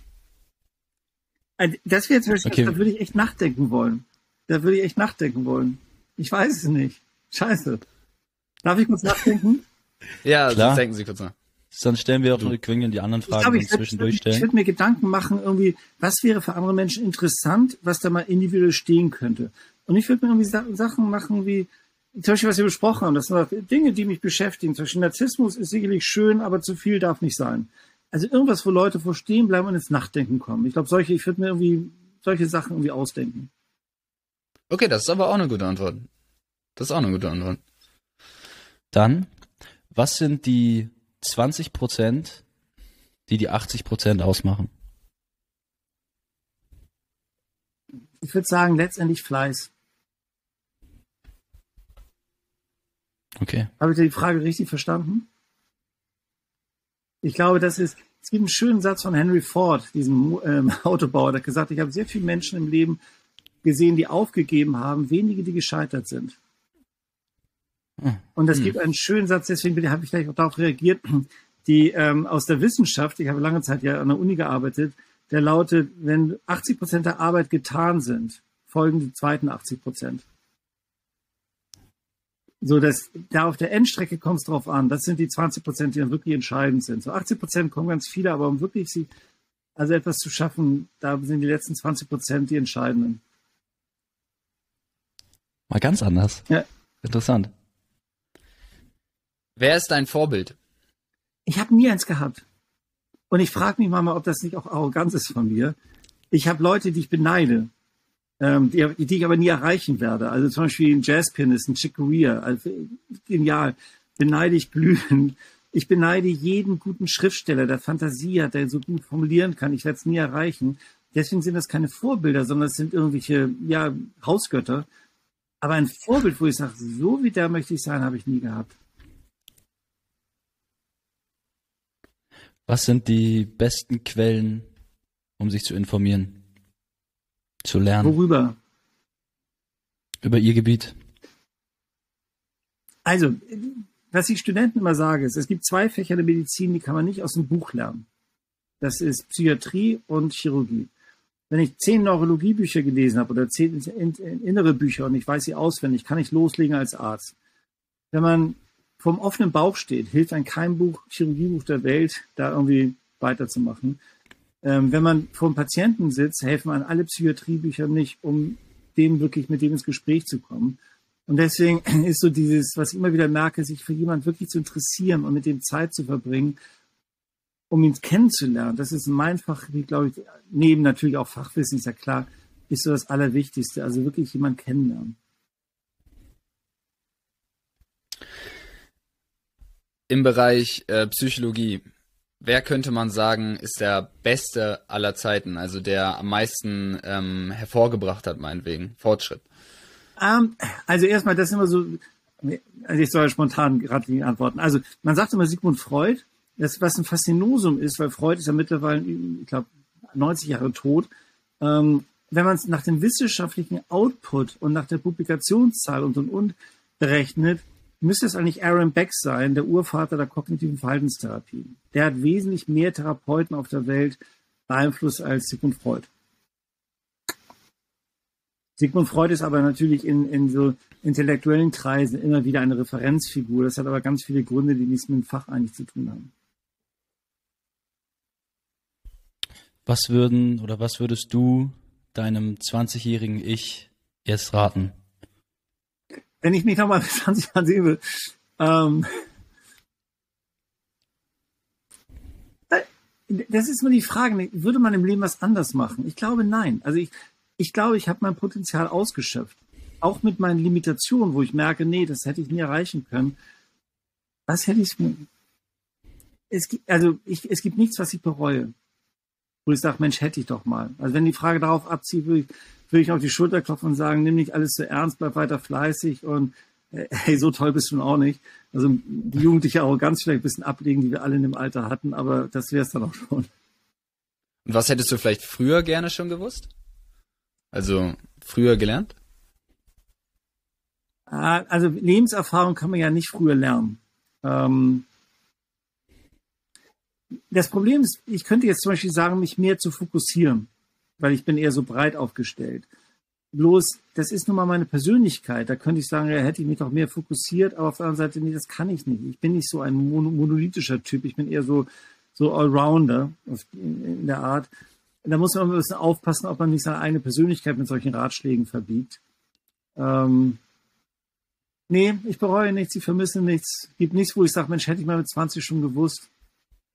Das wäre Beispiel, okay. da würde ich echt nachdenken wollen. Da würde ich echt nachdenken wollen. Ich weiß es nicht. Scheiße. Darf ich kurz nachdenken? ja, Klar. denken Sie kurz nach. Sonst stellen wir auch noch die anderen Fragen ich glaub, ich zwischendurch stellen. Ich würde mir Gedanken machen, irgendwie, was wäre für andere Menschen interessant, was da mal individuell stehen könnte. Und ich würde mir irgendwie Sachen machen wie, zum Beispiel, was wir besprochen haben, das sind Dinge, die mich beschäftigen. Zum Beispiel Narzissmus ist sicherlich schön, aber zu viel darf nicht sein. Also irgendwas, wo Leute vor stehen bleiben und ins Nachdenken kommen. Ich glaube, solche, ich würde mir irgendwie solche Sachen irgendwie ausdenken. Okay, das ist aber auch eine gute Antwort. Das ist auch eine gute Antwort. Dann, was sind die 20 Prozent, die die 80 Prozent ausmachen? Ich würde sagen, letztendlich Fleiß. Okay. Habe ich die Frage richtig verstanden? Ich glaube, das ist, es gibt einen schönen Satz von Henry Ford, diesem ähm, Autobauer, der hat gesagt, ich habe sehr viele Menschen im Leben gesehen, die aufgegeben haben, wenige, die gescheitert sind. Hm. Und es hm. gibt einen schönen Satz, deswegen habe ich vielleicht auch darauf reagiert, die ähm, aus der Wissenschaft, ich habe lange Zeit ja an der Uni gearbeitet, der lautet, wenn 80 Prozent der Arbeit getan sind, folgen die zweiten 80 Prozent. So, dass da auf der Endstrecke kommt es drauf an. Das sind die 20 Prozent, die dann wirklich entscheidend sind. So 80 Prozent kommen ganz viele, aber um wirklich sie Also etwas zu schaffen, da sind die letzten 20 Prozent die entscheidenden. Mal ganz anders. Ja. Interessant. Wer ist dein Vorbild? Ich habe nie eins gehabt. Und ich frage mich manchmal, ob das nicht auch Arroganz ist von mir. Ich habe Leute, die ich beneide, ähm, die, die, ich aber nie erreichen werde. Also zum Beispiel ein Jazzpianist, ein Chick Corea, also genial, beneide ich glühend. Ich beneide jeden guten Schriftsteller, der Fantasie hat, der so gut formulieren kann. Ich werde es nie erreichen. Deswegen sind das keine Vorbilder, sondern es sind irgendwelche ja, Hausgötter. Aber ein Vorbild, wo ich sage, so wie der möchte ich sein, habe ich nie gehabt. Was sind die besten Quellen, um sich zu informieren, zu lernen? Worüber? Über Ihr Gebiet. Also, was ich Studenten immer sage, ist, es gibt zwei Fächer der Medizin, die kann man nicht aus dem Buch lernen. Das ist Psychiatrie und Chirurgie. Wenn ich zehn Neurologiebücher gelesen habe oder zehn innere Bücher und ich weiß sie auswendig, kann ich loslegen als Arzt. Wenn man vom offenen Bauch steht, hilft ein kein Buch, Chirurgiebuch der Welt, da irgendwie weiterzumachen. Ähm, wenn man vor einem Patienten sitzt, helfen an alle Psychiatriebücher nicht, um dem wirklich mit dem ins Gespräch zu kommen. Und deswegen ist so dieses, was ich immer wieder merke, sich für jemanden wirklich zu interessieren und mit dem Zeit zu verbringen, um ihn kennenzulernen. Das ist mein Fach, wie glaube ich, neben natürlich auch Fachwissen, ist ja klar, ist so das Allerwichtigste. Also wirklich jemanden kennenlernen. Im Bereich äh, Psychologie, wer könnte man sagen, ist der beste aller Zeiten, also der am meisten ähm, hervorgebracht hat, meinetwegen, Fortschritt? Um, ähm, also erstmal, das ist immer so, also ich soll spontan gerade antworten. Also man sagt immer Sigmund Freud, das, was ein Faszinosum ist, weil Freud ist ja mittlerweile, ich glaube, 90 Jahre tot. Ähm, wenn man es nach dem wissenschaftlichen Output und nach der Publikationszahl und und und berechnet, müsste es eigentlich Aaron Beck sein, der Urvater der kognitiven Verhaltenstherapie. Der hat wesentlich mehr Therapeuten auf der Welt beeinflusst als Sigmund Freud. Sigmund Freud ist aber natürlich in, in so intellektuellen Kreisen immer wieder eine Referenzfigur. Das hat aber ganz viele Gründe, die nichts mit dem Fach eigentlich zu tun haben. Was würden oder was würdest du deinem 20-jährigen Ich erst raten? Wenn ich mich nochmal mit 20 Jahren sehe, ähm, äh, das ist nur die Frage, würde man im Leben was anders machen? Ich glaube nein. Also ich, ich glaube, ich habe mein Potenzial ausgeschöpft. Auch mit meinen Limitationen, wo ich merke, nee, das hätte ich nie erreichen können. Was hätte ich es gibt, also ich, es gibt nichts, was ich bereue wo ich sage, Mensch, hätte ich doch mal. Also wenn die Frage darauf abzieht, würde ich, würde ich auf die Schulter klopfen und sagen, nimm nicht alles zu ernst, bleib weiter fleißig und äh, hey, so toll bist du auch nicht. Also die jugendliche Arroganz vielleicht ein bisschen ablegen, die wir alle in dem Alter hatten, aber das wäre es dann auch schon. Und was hättest du vielleicht früher gerne schon gewusst? Also früher gelernt? Ah, also Lebenserfahrung kann man ja nicht früher lernen. Ähm, das Problem ist, ich könnte jetzt zum Beispiel sagen, mich mehr zu fokussieren, weil ich bin eher so breit aufgestellt. Bloß, das ist nun mal meine Persönlichkeit. Da könnte ich sagen, ja, hätte ich mich doch mehr fokussiert, aber auf der anderen Seite, nee, das kann ich nicht. Ich bin nicht so ein monolithischer Typ. Ich bin eher so, so Allrounder in der Art. Da muss man ein bisschen aufpassen, ob man nicht seine eigene Persönlichkeit mit solchen Ratschlägen verbiegt. Ähm, nee, ich bereue nichts, ich vermisse nichts. Gibt nichts, wo ich sage, Mensch, hätte ich mal mit 20 schon gewusst.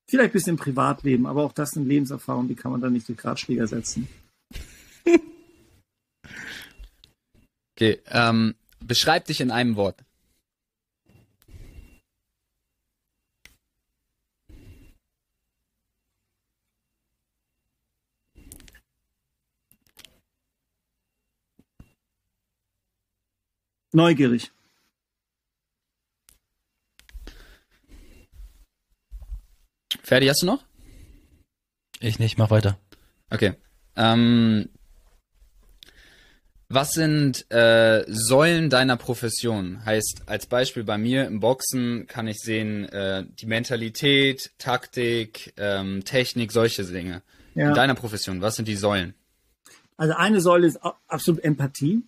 Vielleicht ein bisschen im Privatleben, aber auch das sind Lebenserfahrungen, die kann man dann nicht durch Ratschläger setzen. okay, ähm, beschreib dich in einem Wort. Neugierig. Fertig hast du noch? Ich nicht, mach weiter. Okay. Ähm, was sind äh, Säulen deiner Profession? Heißt, als Beispiel bei mir im Boxen kann ich sehen, äh, die Mentalität, Taktik, ähm, Technik, solche Dinge. Ja. In deiner Profession, was sind die Säulen? Also eine Säule ist absolut Empathie.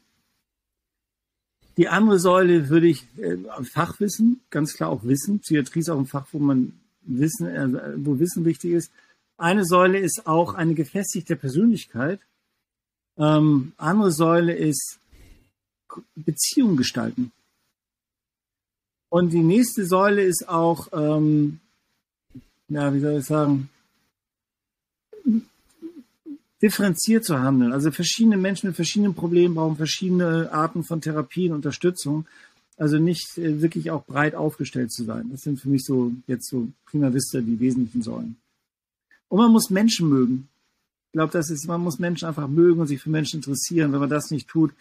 Die andere Säule würde ich äh, Fachwissen, ganz klar auch Wissen. Psychiatrie ist auch ein Fach, wo man Wissen, äh, wo Wissen wichtig ist. eine Säule ist auch eine gefestigte Persönlichkeit. Ähm, andere Säule ist Beziehung gestalten. Und die nächste Säule ist auch, ähm, ja, wie soll ich sagen, differenziert zu handeln. Also verschiedene Menschen mit verschiedenen Problemen brauchen verschiedene Arten von Therapien, Unterstützung. Also nicht äh, wirklich auch breit aufgestellt zu sein. Das sind für mich so jetzt so prima vista die wesentlichen Säulen. Und man muss Menschen mögen. Ich glaube, das ist, man muss Menschen einfach mögen und sich für Menschen interessieren. Wenn man das nicht tut,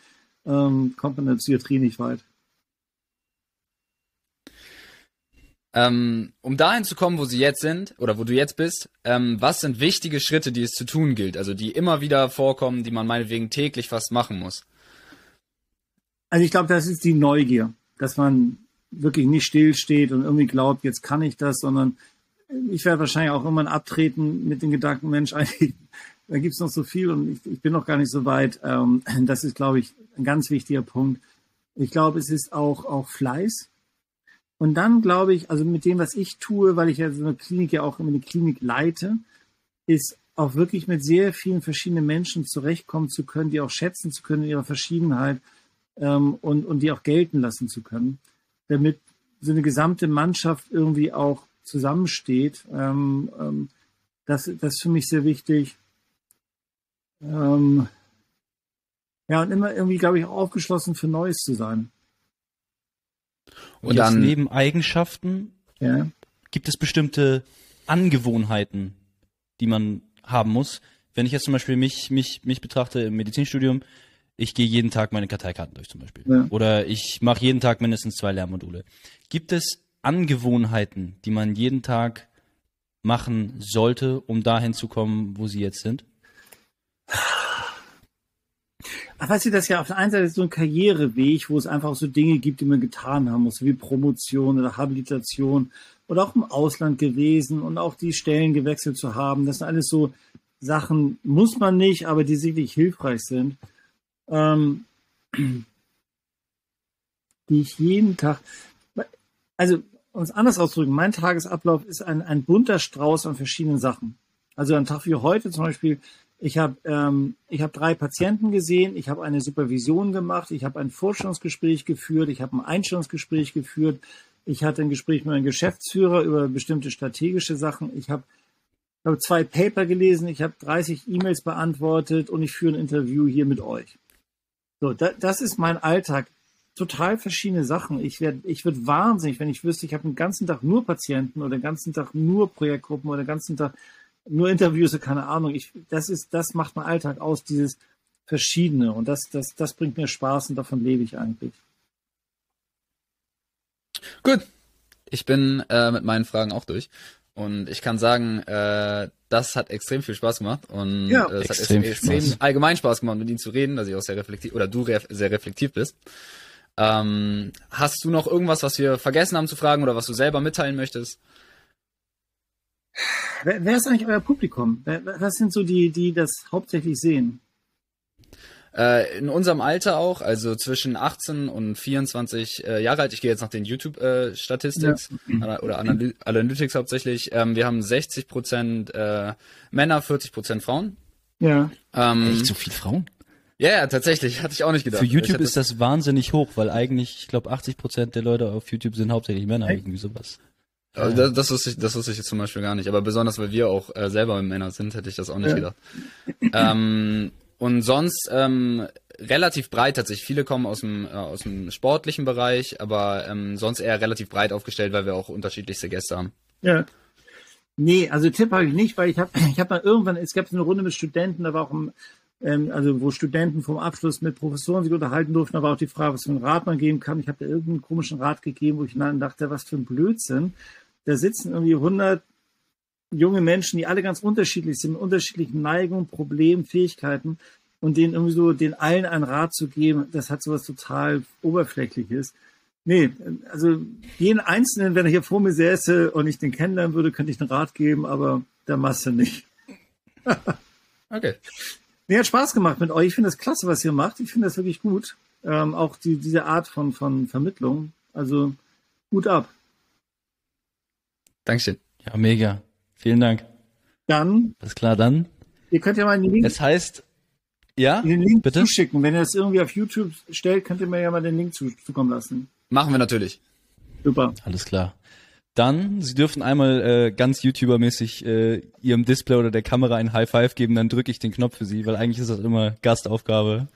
ähm, kommt man in der Psychiatrie nicht weit. Ähm, um dahin zu kommen, wo sie jetzt sind oder wo du jetzt bist, ähm, was sind wichtige Schritte, die es zu tun gilt, also die immer wieder vorkommen, die man meinetwegen täglich fast machen muss? Also ich glaube, das ist die Neugier, dass man wirklich nicht stillsteht und irgendwie glaubt, jetzt kann ich das, sondern ich werde wahrscheinlich auch irgendwann abtreten mit dem Gedanken, Mensch, eigentlich, da gibt's noch so viel und ich, ich bin noch gar nicht so weit. Ähm, das ist, glaube ich, ein ganz wichtiger Punkt. Ich glaube, es ist auch, auch Fleiß. Und dann glaube ich, also mit dem, was ich tue, weil ich ja so eine Klinik ja auch immer eine Klinik leite, ist auch wirklich mit sehr vielen verschiedenen Menschen zurechtkommen zu können, die auch schätzen zu können in ihrer Verschiedenheit ähm, und, und die auch gelten lassen zu können, damit so eine gesamte Mannschaft irgendwie auch zusammensteht. Ähm, ähm, das, das ist für mich sehr wichtig. Ähm, ja, und immer irgendwie, glaube ich, auch aufgeschlossen für Neues zu sein. Und, und dann neben Eigenschaften ja. gibt es bestimmte Angewohnheiten, die man haben muss. Wenn ich jetzt zum Beispiel mich, mich, mich betrachte im Medizinstudium, ich gehe jeden Tag meine Karteikarten durch zum Beispiel. Ja. Oder ich mache jeden Tag mindestens zwei Lernmodule. Gibt es Angewohnheiten, die man jeden Tag machen sollte, um dahin zu kommen, wo sie jetzt sind? Ach, weißt du, das ist ja auf der einen Seite so ein Karriereweg, wo es einfach so Dinge gibt, die man getan haben muss, wie Promotion oder Habilitation oder auch im Ausland gewesen und auch die Stellen gewechselt zu haben. Das sind alles so Sachen, muss man nicht, aber die sicherlich hilfreich sind. Ähm, die ich jeden Tag, also um es anders auszudrücken, mein Tagesablauf ist ein, ein bunter Strauß an verschiedenen Sachen. Also ein Tag wie heute zum Beispiel ich habe ähm, hab drei Patienten gesehen, ich habe eine Supervision gemacht, ich habe ein Vorstellungsgespräch geführt, ich habe ein Einstellungsgespräch geführt, ich hatte ein Gespräch mit einem Geschäftsführer über bestimmte strategische Sachen, ich habe hab zwei Paper gelesen, ich habe 30 E-Mails beantwortet und ich führe ein Interview hier mit euch. So, da, das ist mein Alltag. Total verschiedene Sachen. Ich werde ich würd wahnsinnig, wenn ich wüsste, ich habe den ganzen Tag nur Patienten oder den ganzen Tag nur Projektgruppen oder den ganzen Tag nur Interviews, keine Ahnung. Ich, das ist, das macht mein Alltag aus, dieses Verschiedene. Und das, das, das bringt mir Spaß und davon lebe ich eigentlich. Gut. Ich bin äh, mit meinen Fragen auch durch. Und ich kann sagen, äh, das hat extrem viel Spaß gemacht und ja, äh, es hat extrem, extrem allgemein Spaß gemacht, mit Ihnen zu reden, dass ich auch sehr reflektiv oder du re sehr reflektiv bist. Ähm, hast du noch irgendwas, was wir vergessen haben zu fragen oder was du selber mitteilen möchtest? Wer, wer ist eigentlich euer Publikum? Was sind so die, die das hauptsächlich sehen? Äh, in unserem Alter auch, also zwischen 18 und 24 äh, Jahre alt. Ich gehe jetzt nach den YouTube-Statistics äh, ja. oder Analy Analytics hauptsächlich. Ähm, wir haben 60 Prozent äh, Männer, 40 Prozent Frauen. Ja. Ähm, Echt so viel Frauen? Ja, yeah, tatsächlich, hatte ich auch nicht gedacht. Für YouTube ist das wahnsinnig hoch, weil eigentlich, ich glaube, 80 Prozent der Leute auf YouTube sind hauptsächlich Männer, Echt? irgendwie sowas. Also das, das, wusste ich, das wusste ich jetzt zum Beispiel gar nicht. Aber besonders, weil wir auch äh, selber Männer sind, hätte ich das auch nicht ja. gedacht. ähm, und sonst ähm, relativ breit tatsächlich. Viele kommen aus dem, äh, aus dem sportlichen Bereich, aber ähm, sonst eher relativ breit aufgestellt, weil wir auch unterschiedlichste Gäste haben. Ja. Nee, also Tipp habe ich nicht, weil ich habe ich hab mal irgendwann, es gab eine Runde mit Studenten, da war auch ein, ähm, also wo Studenten vom Abschluss mit Professoren sich unterhalten durften, aber auch die Frage, was für einen Rat man geben kann. Ich habe da irgendeinen komischen Rat gegeben, wo ich dann dachte, was für ein Blödsinn da sitzen irgendwie 100 junge Menschen, die alle ganz unterschiedlich sind, mit unterschiedlichen Neigungen, Problemen, Fähigkeiten und denen irgendwie so, den allen einen Rat zu geben, das hat sowas total Oberflächliches. Nee, also jeden Einzelnen, wenn er hier vor mir säße und ich den kennenlernen würde, könnte ich einen Rat geben, aber der Masse nicht. okay. Mir hat Spaß gemacht mit euch. Ich finde das klasse, was ihr macht. Ich finde das wirklich gut. Ähm, auch die, diese Art von, von Vermittlung. Also gut ab. Dankeschön. Ja, mega. Vielen Dank. Dann. Alles klar, dann. Ihr könnt ja mal den Link. Es heißt, ja, den Link bitte? zuschicken. Wenn ihr das irgendwie auf YouTube stellt, könnt ihr mir ja mal den Link zukommen lassen. Machen wir natürlich. Super. Alles klar. Dann, Sie dürfen einmal äh, ganz YouTuber-mäßig äh, Ihrem Display oder der Kamera ein High Five geben, dann drücke ich den Knopf für Sie, weil eigentlich ist das immer Gastaufgabe.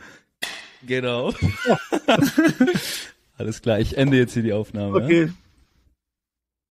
Genau. Alles klar, ich ende jetzt hier die Aufnahme. Okay.